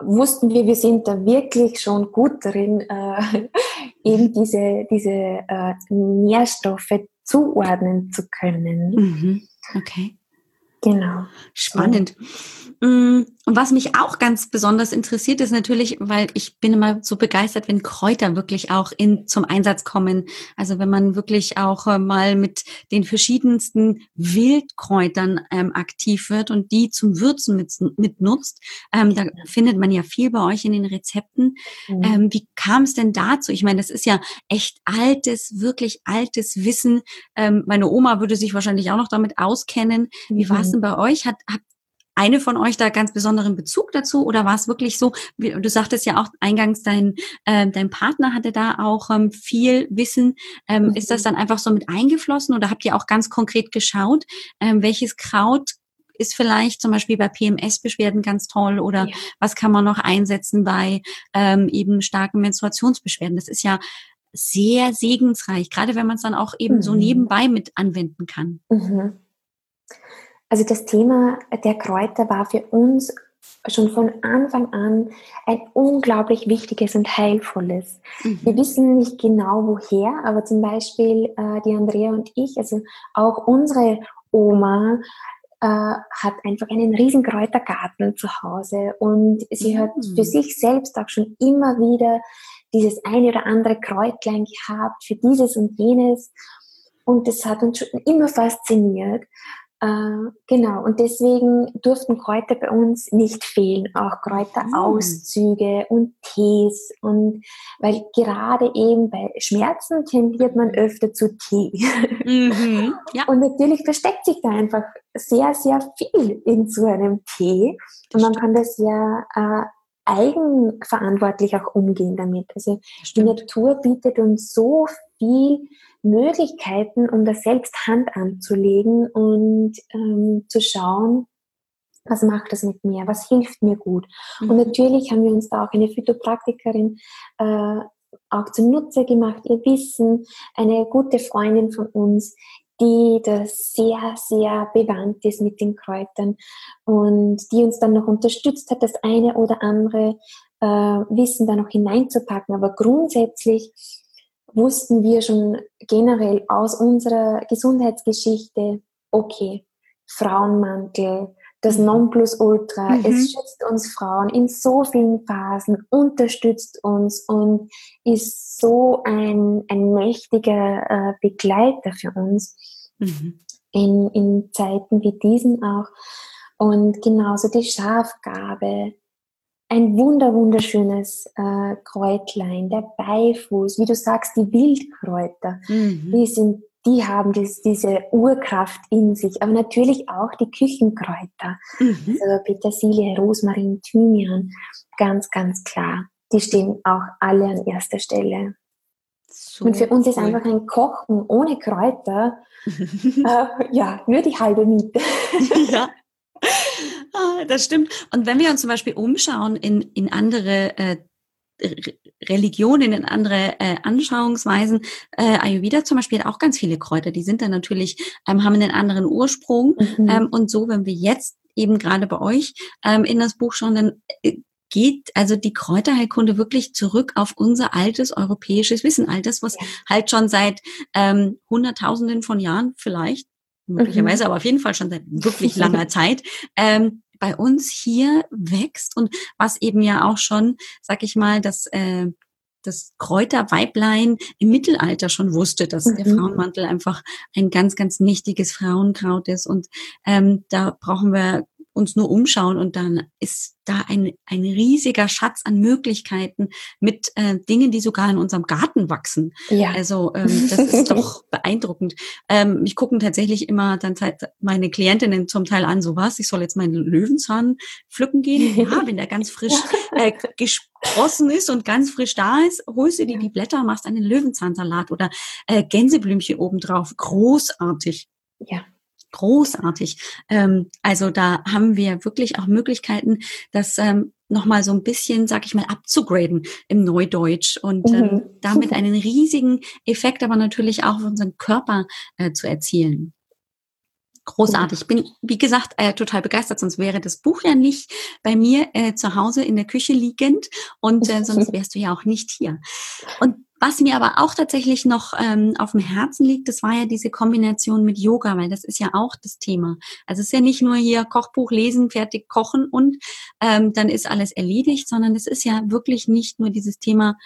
wussten wir, wir sind da wirklich schon gut darin, äh, eben diese, diese äh, Nährstoffe zuordnen zu können. Mhm. Okay. Genau. Spannend. Mm, und was mich auch ganz besonders interessiert, ist natürlich, weil ich bin immer so begeistert, wenn Kräuter wirklich auch in, zum Einsatz kommen. Also wenn man wirklich auch äh, mal mit den verschiedensten Wildkräutern ähm, aktiv wird und die zum Würzen mit, mit nutzt. Ähm, da findet man ja viel bei euch in den Rezepten. Mhm. Ähm, wie kam es denn dazu? Ich meine, das ist ja echt altes, wirklich altes Wissen. Ähm, meine Oma würde sich wahrscheinlich auch noch damit auskennen. Wie war es. Denn bei euch? Hat, habt eine von euch da ganz besonderen Bezug dazu oder war es wirklich so, wie, du sagtest ja auch eingangs, dein, äh, dein Partner hatte da auch ähm, viel Wissen. Ähm, mhm. Ist das dann einfach so mit eingeflossen oder habt ihr auch ganz konkret geschaut, ähm, welches Kraut ist vielleicht zum Beispiel bei PMS-Beschwerden ganz toll oder ja. was kann man noch einsetzen bei ähm, eben starken Menstruationsbeschwerden? Das ist ja sehr segensreich, gerade wenn man es dann auch eben mhm. so nebenbei mit anwenden kann. Mhm. Also das Thema der Kräuter war für uns schon von Anfang an ein unglaublich wichtiges und heilvolles. Mhm. Wir wissen nicht genau woher, aber zum Beispiel äh, die Andrea und ich, also auch unsere Oma, äh, hat einfach einen riesen Kräutergarten zu Hause und sie mhm. hat für sich selbst auch schon immer wieder dieses eine oder andere Kräutlein gehabt für dieses und jenes und das hat uns schon immer fasziniert. Äh, genau, und deswegen durften Kräuter bei uns nicht fehlen, auch Kräuterauszüge mhm. und Tees. Und weil gerade eben bei Schmerzen tendiert man öfter zu Tee. Mhm. Ja. Und natürlich versteckt sich da einfach sehr, sehr viel in so einem Tee. Und man kann das ja äh, eigenverantwortlich auch umgehen damit. Also die Natur bietet uns so viel Möglichkeiten, um da selbst Hand anzulegen und ähm, zu schauen, was macht das mit mir, was hilft mir gut. Mhm. Und natürlich haben wir uns da auch eine Phytopraktikerin äh, auch zunutze gemacht, ihr Wissen, eine gute Freundin von uns, die da sehr, sehr bewandt ist mit den Kräutern und die uns dann noch unterstützt hat, das eine oder andere äh, Wissen da noch hineinzupacken. Aber grundsätzlich wussten wir schon generell aus unserer Gesundheitsgeschichte, okay, Frauenmantel, das mhm. Nonplusultra, mhm. es schützt uns Frauen in so vielen Phasen, unterstützt uns und ist so ein, ein mächtiger äh, Begleiter für uns mhm. in, in Zeiten wie diesen auch. Und genauso die Schafgabe, ein wunder wunderschönes äh, Kräutlein, der Beifuß, wie du sagst, die Wildkräuter, mhm. die sind, die haben das, diese Urkraft in sich, aber natürlich auch die Küchenkräuter, mhm. also Petersilie, Rosmarin, Thymian, ganz, ganz klar. die stehen auch alle an erster Stelle. So und für uns ist einfach ein Kochen ohne Kräuter äh, ja nur die halbe Miete. ja. Ah, das stimmt. Und wenn wir uns zum Beispiel umschauen in, in andere äh, Religionen, in andere äh, Anschauungsweisen. Äh, Ayurveda zum Beispiel hat auch ganz viele Kräuter. Die sind dann natürlich, ähm, haben einen anderen Ursprung. Mhm. Ähm, und so, wenn wir jetzt eben gerade bei euch ähm, in das Buch schauen, dann äh, geht also die Kräuterheilkunde wirklich zurück auf unser altes europäisches Wissen, all das, was ja. halt schon seit ähm, Hunderttausenden von Jahren vielleicht, möglicherweise, mhm. aber auf jeden Fall schon seit wirklich langer Zeit, ähm, bei uns hier wächst und was eben ja auch schon, sag ich mal, das äh, das Kräuterweiblein im Mittelalter schon wusste, dass mhm. der Frauenmantel einfach ein ganz, ganz nichtiges Frauenkraut ist. Und ähm, da brauchen wir uns nur umschauen und dann ist da ein, ein riesiger Schatz an Möglichkeiten mit äh, Dingen, die sogar in unserem Garten wachsen. Ja. Also ähm, das ist doch beeindruckend. Ähm, ich gucken tatsächlich immer dann meine Klientinnen zum Teil an, so was, ich soll jetzt meinen Löwenzahn pflücken gehen. Ja, wenn der ganz frisch äh, gesprossen ist und ganz frisch da ist, holst du dir die Blätter, machst einen Löwenzahnsalat oder äh, Gänseblümchen obendrauf. Großartig. Ja großartig. Ähm, also da haben wir wirklich auch Möglichkeiten, das ähm, nochmal so ein bisschen, sag ich mal, abzugraden im Neudeutsch und ähm, mhm. damit einen riesigen Effekt, aber natürlich auch auf unseren Körper äh, zu erzielen. Großartig. Ich bin, wie gesagt, äh, total begeistert, sonst wäre das Buch ja nicht bei mir äh, zu Hause in der Küche liegend und äh, sonst wärst du ja auch nicht hier. Und was mir aber auch tatsächlich noch ähm, auf dem Herzen liegt, das war ja diese Kombination mit Yoga, weil das ist ja auch das Thema. Also es ist ja nicht nur hier Kochbuch lesen, fertig kochen und ähm, dann ist alles erledigt, sondern es ist ja wirklich nicht nur dieses Thema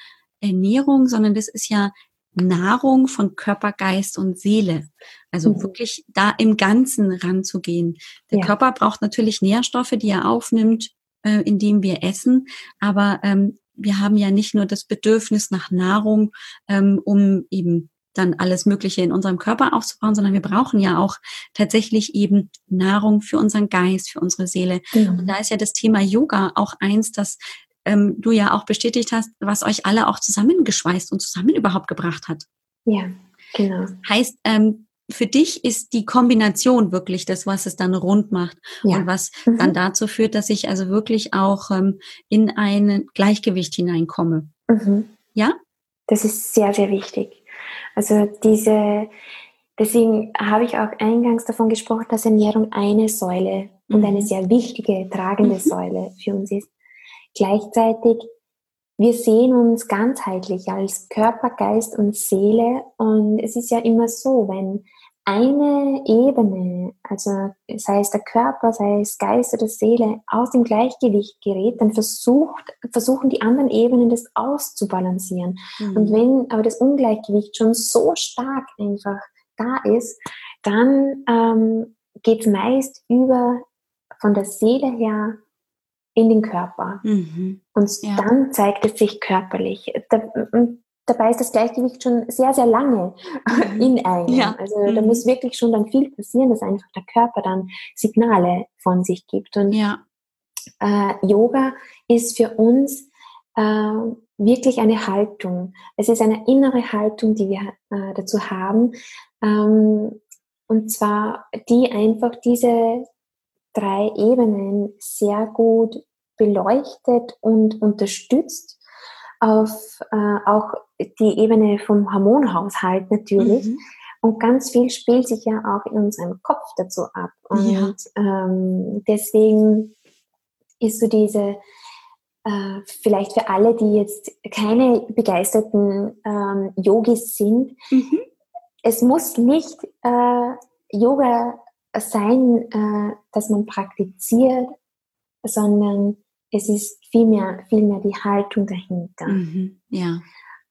Ernährung, sondern das ist ja Nahrung von Körper, Geist und Seele. Also mhm. wirklich da im Ganzen ranzugehen. Der ja. Körper braucht natürlich Nährstoffe, die er aufnimmt, äh, indem wir essen, aber ähm, wir haben ja nicht nur das Bedürfnis nach Nahrung, ähm, um eben dann alles Mögliche in unserem Körper aufzubauen, sondern wir brauchen ja auch tatsächlich eben Nahrung für unseren Geist, für unsere Seele. Mhm. Und da ist ja das Thema Yoga auch eins, das ähm, du ja auch bestätigt hast, was euch alle auch zusammengeschweißt und zusammen überhaupt gebracht hat. Ja, genau. Heißt, ähm, für dich ist die Kombination wirklich das, was es dann rund macht ja. und was mhm. dann dazu führt, dass ich also wirklich auch ähm, in ein Gleichgewicht hineinkomme. Mhm. Ja? Das ist sehr, sehr wichtig. Also diese, deswegen habe ich auch eingangs davon gesprochen, dass Ernährung eine Säule mhm. und eine sehr wichtige, tragende mhm. Säule für uns ist. Gleichzeitig wir sehen uns ganzheitlich als Körper, Geist und Seele. Und es ist ja immer so, wenn eine Ebene, also sei es der Körper, sei es Geist oder Seele, aus dem Gleichgewicht gerät, dann versucht, versuchen die anderen Ebenen das auszubalancieren. Mhm. Und wenn aber das Ungleichgewicht schon so stark einfach da ist, dann ähm, geht es meist über von der Seele her in den Körper. Mhm. Und ja. dann zeigt es sich körperlich. Da, dabei ist das Gleichgewicht schon sehr, sehr lange mhm. in einem. Ja. Also mhm. da muss wirklich schon dann viel passieren, dass einfach der Körper dann Signale von sich gibt. Und ja. äh, Yoga ist für uns äh, wirklich eine Haltung. Es ist eine innere Haltung, die wir äh, dazu haben. Ähm, und zwar die einfach diese drei Ebenen sehr gut beleuchtet und unterstützt auf äh, auch die Ebene vom Hormonhaushalt natürlich. Mhm. Und ganz viel spielt sich ja auch in unserem Kopf dazu ab. Und ja. ähm, deswegen ist so diese, äh, vielleicht für alle, die jetzt keine begeisterten ähm, Yogis sind, mhm. es muss nicht äh, Yoga sein, äh, dass man praktiziert, sondern es ist vielmehr, vielmehr die Haltung dahinter. Mhm, ja.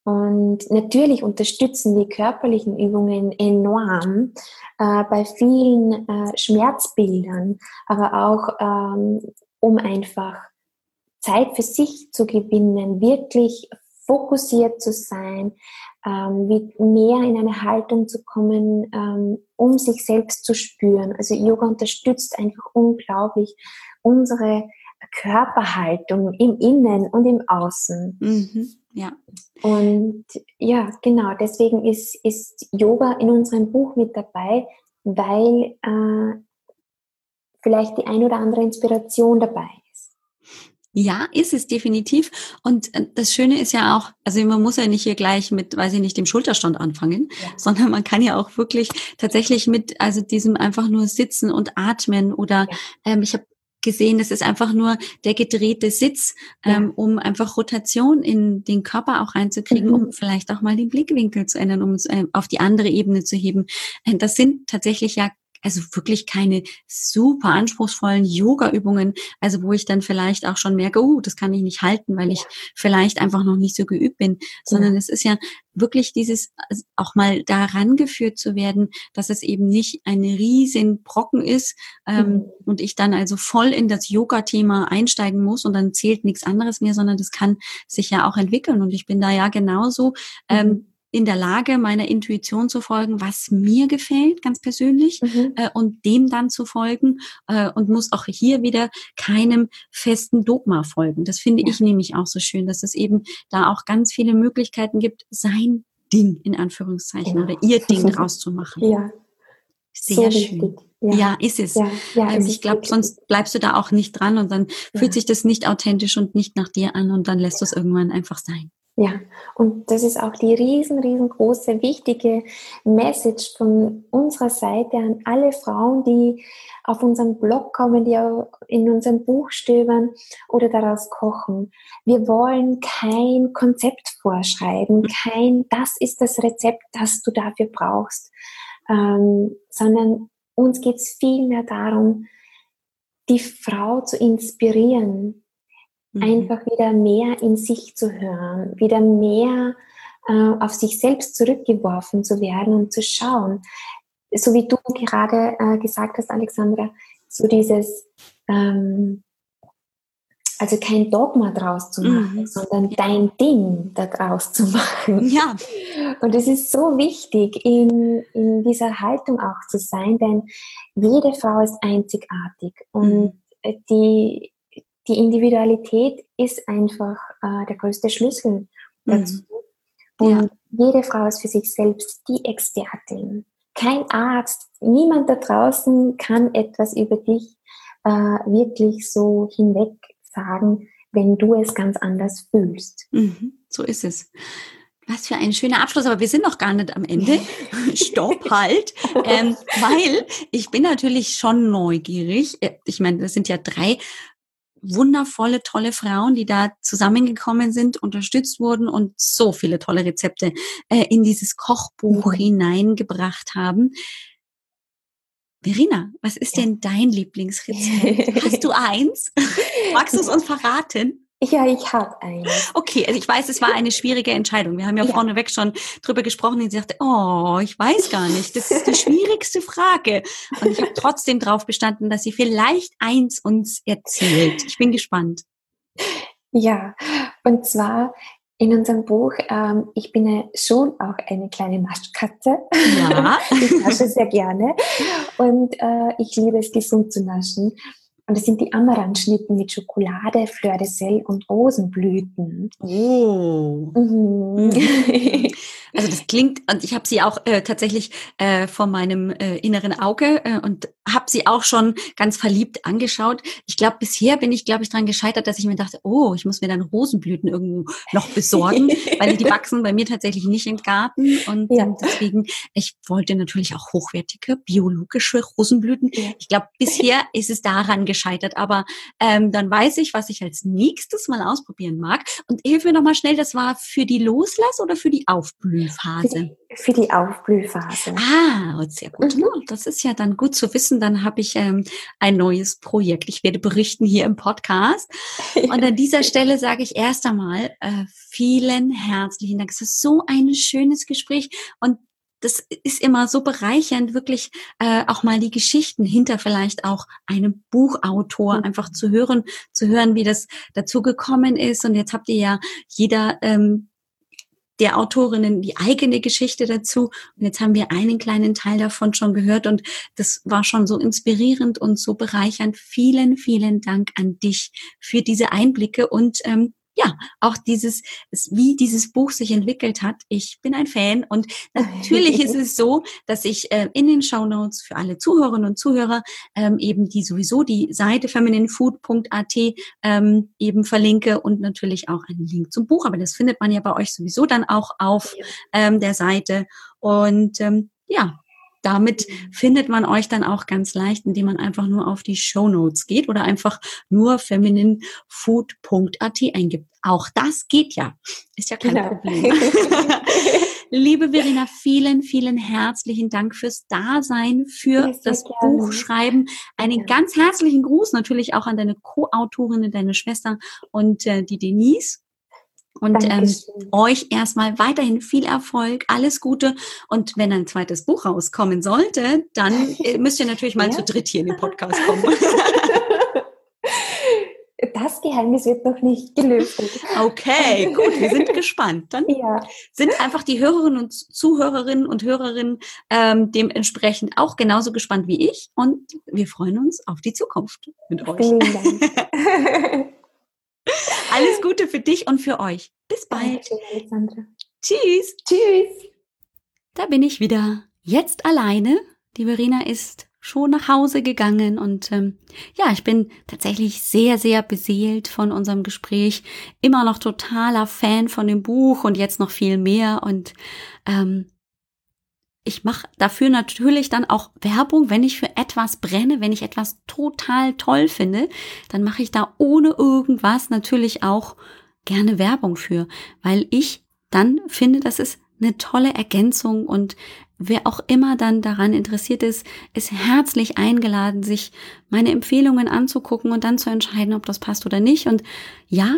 Und natürlich unterstützen die körperlichen Übungen enorm äh, bei vielen äh, Schmerzbildern, aber auch ähm, um einfach Zeit für sich zu gewinnen, wirklich fokussiert zu sein, ähm, mehr in eine Haltung zu kommen, ähm, um sich selbst zu spüren. Also Yoga unterstützt einfach unglaublich unsere Körperhaltung im Innen und im Außen. Mhm. Ja. Und ja, genau, deswegen ist, ist Yoga in unserem Buch mit dabei, weil äh, vielleicht die ein oder andere Inspiration dabei ist. Ja, ist es definitiv. Und äh, das Schöne ist ja auch, also man muss ja nicht hier gleich mit, weiß ich nicht, dem Schulterstand anfangen, ja. sondern man kann ja auch wirklich tatsächlich mit, also diesem einfach nur sitzen und atmen oder ja. ähm, ich habe gesehen, das ist einfach nur der gedrehte Sitz, ja. ähm, um einfach Rotation in den Körper auch reinzukriegen, mhm. um vielleicht auch mal den Blickwinkel zu ändern, um es äh, auf die andere Ebene zu heben. Äh, das sind tatsächlich ja also wirklich keine super anspruchsvollen Yoga-Übungen, also wo ich dann vielleicht auch schon merke, oh, das kann ich nicht halten, weil ich vielleicht einfach noch nicht so geübt bin, sondern es ist ja wirklich dieses also auch mal daran geführt zu werden, dass es eben nicht ein riesen Brocken ist ähm, mhm. und ich dann also voll in das Yoga-Thema einsteigen muss und dann zählt nichts anderes mehr, sondern das kann sich ja auch entwickeln. Und ich bin da ja genauso ähm, mhm in der Lage, meiner Intuition zu folgen, was mir gefällt, ganz persönlich, mhm. äh, und dem dann zu folgen äh, und muss auch hier wieder keinem festen Dogma folgen. Das finde ja. ich nämlich auch so schön, dass es eben da auch ganz viele Möglichkeiten gibt, sein Ding in Anführungszeichen genau. oder ihr Ding draus zu machen. Ja. Sehr so schön. Ja. ja. ist es. Ja, ja, ähm, ich glaube, sonst bleibst du da auch nicht dran und dann fühlt sich das nicht authentisch und nicht nach dir an und dann lässt du es irgendwann einfach sein. Ja, und das ist auch die riesen, riesengroße, wichtige Message von unserer Seite an alle Frauen, die auf unseren Blog kommen, die in unserem Buch stöbern oder daraus kochen. Wir wollen kein Konzept vorschreiben, kein, das ist das Rezept, das du dafür brauchst, ähm, sondern uns geht es vielmehr darum, die Frau zu inspirieren, Mhm. Einfach wieder mehr in sich zu hören, wieder mehr äh, auf sich selbst zurückgeworfen zu werden und zu schauen. So wie du gerade äh, gesagt hast, Alexandra, so dieses, ähm, also kein Dogma draus zu machen, mhm. sondern dein Ding da draus zu machen. Ja. Und es ist so wichtig, in, in dieser Haltung auch zu sein, denn jede Frau ist einzigartig und mhm. die, die Individualität ist einfach äh, der größte Schlüssel dazu. Mhm. Und ja. jede Frau ist für sich selbst die Expertin. Kein Arzt, niemand da draußen kann etwas über dich äh, wirklich so hinweg sagen, wenn du es ganz anders fühlst. Mhm, so ist es. Was für ein schöner Abschluss, aber wir sind noch gar nicht am Ende. Stopp, halt. Ähm, weil ich bin natürlich schon neugierig. Äh, ich meine, das sind ja drei wundervolle, tolle Frauen, die da zusammengekommen sind, unterstützt wurden und so viele tolle Rezepte äh, in dieses Kochbuch mhm. hineingebracht haben. Verena, was ist ja. denn dein Lieblingsrezept? Hast du eins? Magst du es uns verraten? Ja, ich habe eine. Okay, also ich weiß, es war eine schwierige Entscheidung. Wir haben ja, ja. vorneweg schon drüber gesprochen und sie sagte, oh, ich weiß gar nicht. Das ist die schwierigste Frage. Und ich habe trotzdem darauf bestanden, dass sie vielleicht eins uns erzählt. Ich bin gespannt. Ja, und zwar in unserem Buch, ähm, ich bin ja schon auch eine kleine Naschkatze. Ja. ich nasche sehr gerne. Und äh, ich liebe es, gesund zu naschen. Und das sind die Amaranthschnitten mit Schokolade, Fleur de Sel und Rosenblüten. Oh. Mhm. Also das klingt, und ich habe sie auch äh, tatsächlich äh, vor meinem äh, inneren Auge äh, und habe sie auch schon ganz verliebt angeschaut. Ich glaube, bisher bin ich, glaube ich, daran gescheitert, dass ich mir dachte, oh, ich muss mir dann Rosenblüten irgendwo noch besorgen, weil die wachsen bei mir tatsächlich nicht im Garten. Und ja. deswegen, ich wollte natürlich auch hochwertige, biologische Rosenblüten. Ja. Ich glaube, bisher ist es daran gescheitert, aber ähm, dann weiß ich, was ich als nächstes mal ausprobieren mag. Und hilf mir nochmal schnell, das war für die Loslass oder für die Aufblühphase? Für die Aufblühphase. Ah, sehr gut. Mhm. Das ist ja dann gut zu wissen. Dann habe ich ähm, ein neues Projekt. Ich werde berichten hier im Podcast. Und an dieser Stelle sage ich erst einmal äh, vielen herzlichen Dank. Es ist so ein schönes Gespräch und das ist immer so bereichernd, wirklich äh, auch mal die Geschichten hinter vielleicht auch einem Buchautor mhm. einfach zu hören, zu hören, wie das dazu gekommen ist. Und jetzt habt ihr ja jeder ähm, der Autorinnen die eigene Geschichte dazu. Und jetzt haben wir einen kleinen Teil davon schon gehört und das war schon so inspirierend und so bereichernd. Vielen, vielen Dank an dich für diese Einblicke und ähm, ja, auch dieses, wie dieses Buch sich entwickelt hat. Ich bin ein Fan und natürlich ist es so, dass ich äh, in den Show Notes für alle Zuhörerinnen und Zuhörer ähm, eben die sowieso die Seite femininefood.at ähm, eben verlinke und natürlich auch einen Link zum Buch. Aber das findet man ja bei euch sowieso dann auch auf ähm, der Seite. Und ähm, ja, damit findet man euch dann auch ganz leicht, indem man einfach nur auf die Show Notes geht oder einfach nur femininefood.at eingibt. Auch das geht ja. Ist ja kein genau. Problem. Liebe Verena, vielen, vielen herzlichen Dank fürs Dasein, für das gerne. Buchschreiben. Einen ja. ganz herzlichen Gruß natürlich auch an deine Co-Autorin, deine Schwester und äh, die Denise. Und ähm, euch erstmal weiterhin viel Erfolg, alles Gute. Und wenn ein zweites Buch rauskommen sollte, dann äh, müsst ihr natürlich mal ja. zu dritt hier in den Podcast kommen. Das Geheimnis wird noch nicht gelöst. Okay, gut, wir sind gespannt. Dann ja. sind einfach die Hörerinnen und Zuhörerinnen und Hörerinnen ähm, dementsprechend auch genauso gespannt wie ich. Und wir freuen uns auf die Zukunft mit euch. Vielen Dank. Alles Gute für dich und für euch. Bis bald. Alexandra. Tschüss. Tschüss. Da bin ich wieder. Jetzt alleine. Die Verena ist schon nach Hause gegangen und ähm, ja, ich bin tatsächlich sehr, sehr beseelt von unserem Gespräch. Immer noch totaler Fan von dem Buch und jetzt noch viel mehr und ähm, ich mache dafür natürlich dann auch Werbung, wenn ich für etwas brenne, wenn ich etwas total toll finde, dann mache ich da ohne irgendwas natürlich auch gerne Werbung für, weil ich dann finde, das ist eine tolle Ergänzung und wer auch immer dann daran interessiert ist, ist herzlich eingeladen, sich meine Empfehlungen anzugucken und dann zu entscheiden, ob das passt oder nicht. Und ja,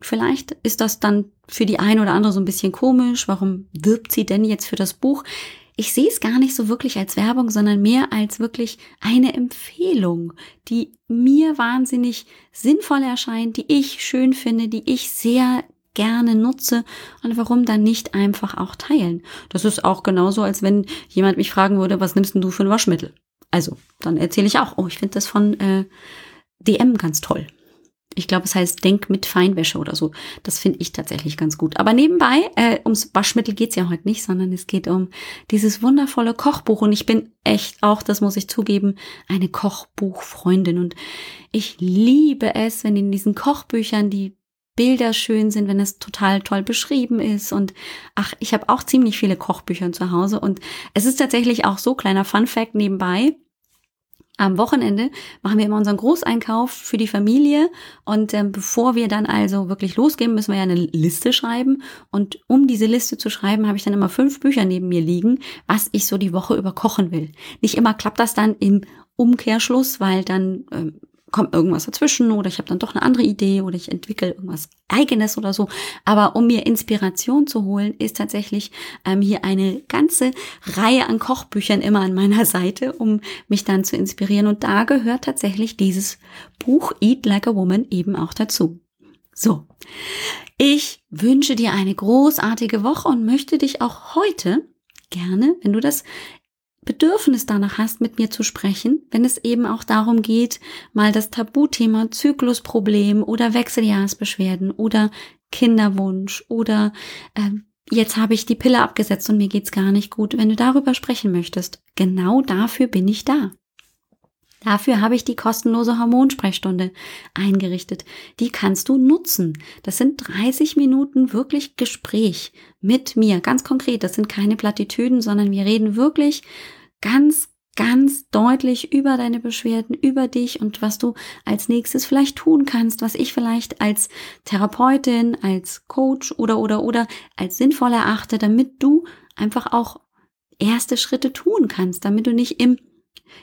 vielleicht ist das dann für die eine oder andere so ein bisschen komisch. Warum wirbt sie denn jetzt für das Buch? ich sehe es gar nicht so wirklich als Werbung, sondern mehr als wirklich eine Empfehlung, die mir wahnsinnig sinnvoll erscheint, die ich schön finde, die ich sehr gerne nutze und warum dann nicht einfach auch teilen. Das ist auch genauso, als wenn jemand mich fragen würde, was nimmst denn du für ein Waschmittel? Also, dann erzähle ich auch, oh, ich finde das von äh, DM ganz toll. Ich glaube, es heißt Denk mit Feinwäsche oder so. Das finde ich tatsächlich ganz gut. Aber nebenbei, äh, ums Waschmittel geht's ja heute nicht, sondern es geht um dieses wundervolle Kochbuch. Und ich bin echt auch, das muss ich zugeben, eine Kochbuchfreundin. Und ich liebe es, wenn in diesen Kochbüchern die Bilder schön sind, wenn es total toll beschrieben ist. Und ach, ich habe auch ziemlich viele Kochbücher zu Hause. Und es ist tatsächlich auch so, kleiner Fun fact nebenbei, am Wochenende machen wir immer unseren Großeinkauf für die Familie und ähm, bevor wir dann also wirklich losgehen, müssen wir ja eine Liste schreiben und um diese Liste zu schreiben, habe ich dann immer fünf Bücher neben mir liegen, was ich so die Woche über kochen will. Nicht immer klappt das dann im Umkehrschluss, weil dann ähm, kommt irgendwas dazwischen oder ich habe dann doch eine andere Idee oder ich entwickle irgendwas eigenes oder so. Aber um mir Inspiration zu holen, ist tatsächlich ähm, hier eine ganze Reihe an Kochbüchern immer an meiner Seite, um mich dann zu inspirieren. Und da gehört tatsächlich dieses Buch Eat Like a Woman eben auch dazu. So. Ich wünsche dir eine großartige Woche und möchte dich auch heute gerne, wenn du das Bedürfnis danach hast, mit mir zu sprechen, wenn es eben auch darum geht, mal das Tabuthema Zyklusproblem oder Wechseljahrsbeschwerden oder Kinderwunsch oder äh, jetzt habe ich die Pille abgesetzt und mir geht's gar nicht gut, wenn du darüber sprechen möchtest, genau dafür bin ich da. Dafür habe ich die kostenlose Hormonsprechstunde eingerichtet. Die kannst du nutzen. Das sind 30 Minuten wirklich Gespräch mit mir. Ganz konkret. Das sind keine Plattitüden, sondern wir reden wirklich ganz, ganz deutlich über deine Beschwerden, über dich und was du als nächstes vielleicht tun kannst, was ich vielleicht als Therapeutin, als Coach oder, oder, oder als sinnvoll erachte, damit du einfach auch erste Schritte tun kannst, damit du nicht im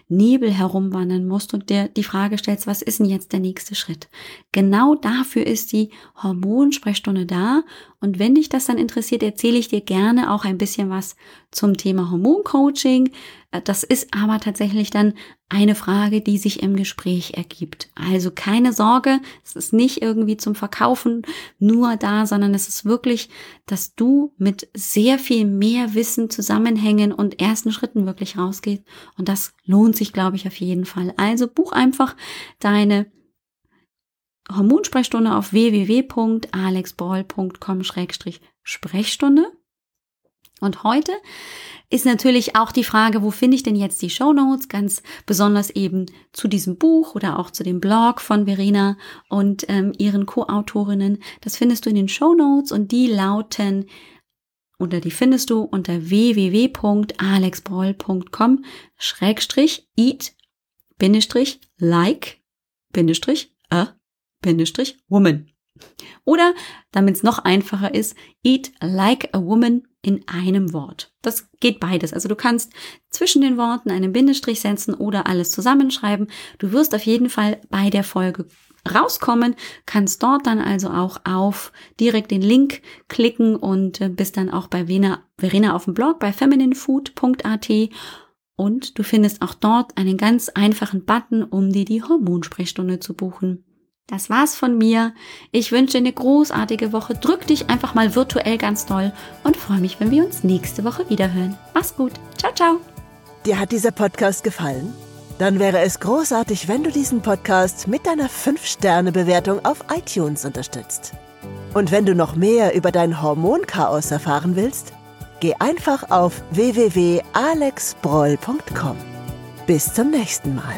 Nebel herumwandern musst und dir die Frage stellst, was ist denn jetzt der nächste Schritt? Genau dafür ist die Hormonsprechstunde da Und wenn dich das dann interessiert, erzähle ich dir gerne auch ein bisschen was zum Thema Hormoncoaching. Äh, das ist aber tatsächlich dann eine Frage, die sich im Gespräch ergibt. Also keine Sorge, es ist nicht irgendwie zum Verkaufen nur da, sondern es ist wirklich, dass du mit sehr viel mehr Wissen, Zusammenhängen und ersten Schritten wirklich rausgehst. Und das lohnt sich, glaube ich, auf jeden Fall. Also buch einfach deine Hormonsprechstunde auf www.alexbroll.com-sprechstunde. Und heute ist natürlich auch die Frage, wo finde ich denn jetzt die Show Notes? Ganz besonders eben zu diesem Buch oder auch zu dem Blog von Verena und ähm, ihren Co-Autorinnen. Das findest du in den Show Notes und die lauten oder die findest du unter www.alexbroll.com schrägstrich eat Bindestrich like Bindestrich a Bindestrich woman. Oder, damit es noch einfacher ist, eat like a woman in einem Wort. Das geht beides. Also du kannst zwischen den Worten einen Bindestrich setzen oder alles zusammenschreiben. Du wirst auf jeden Fall bei der Folge rauskommen, kannst dort dann also auch auf direkt den Link klicken und äh, bist dann auch bei Verena, Verena auf dem Blog bei femininefood.at und du findest auch dort einen ganz einfachen Button, um dir die Hormonsprechstunde zu buchen. Das war's von mir. Ich wünsche dir eine großartige Woche. Drück dich einfach mal virtuell ganz doll und freue mich, wenn wir uns nächste Woche wiederhören. Mach's gut. Ciao, ciao. Dir hat dieser Podcast gefallen? Dann wäre es großartig, wenn du diesen Podcast mit deiner 5-Sterne-Bewertung auf iTunes unterstützt. Und wenn du noch mehr über dein Hormonchaos erfahren willst, geh einfach auf www.alexbroll.com. Bis zum nächsten Mal.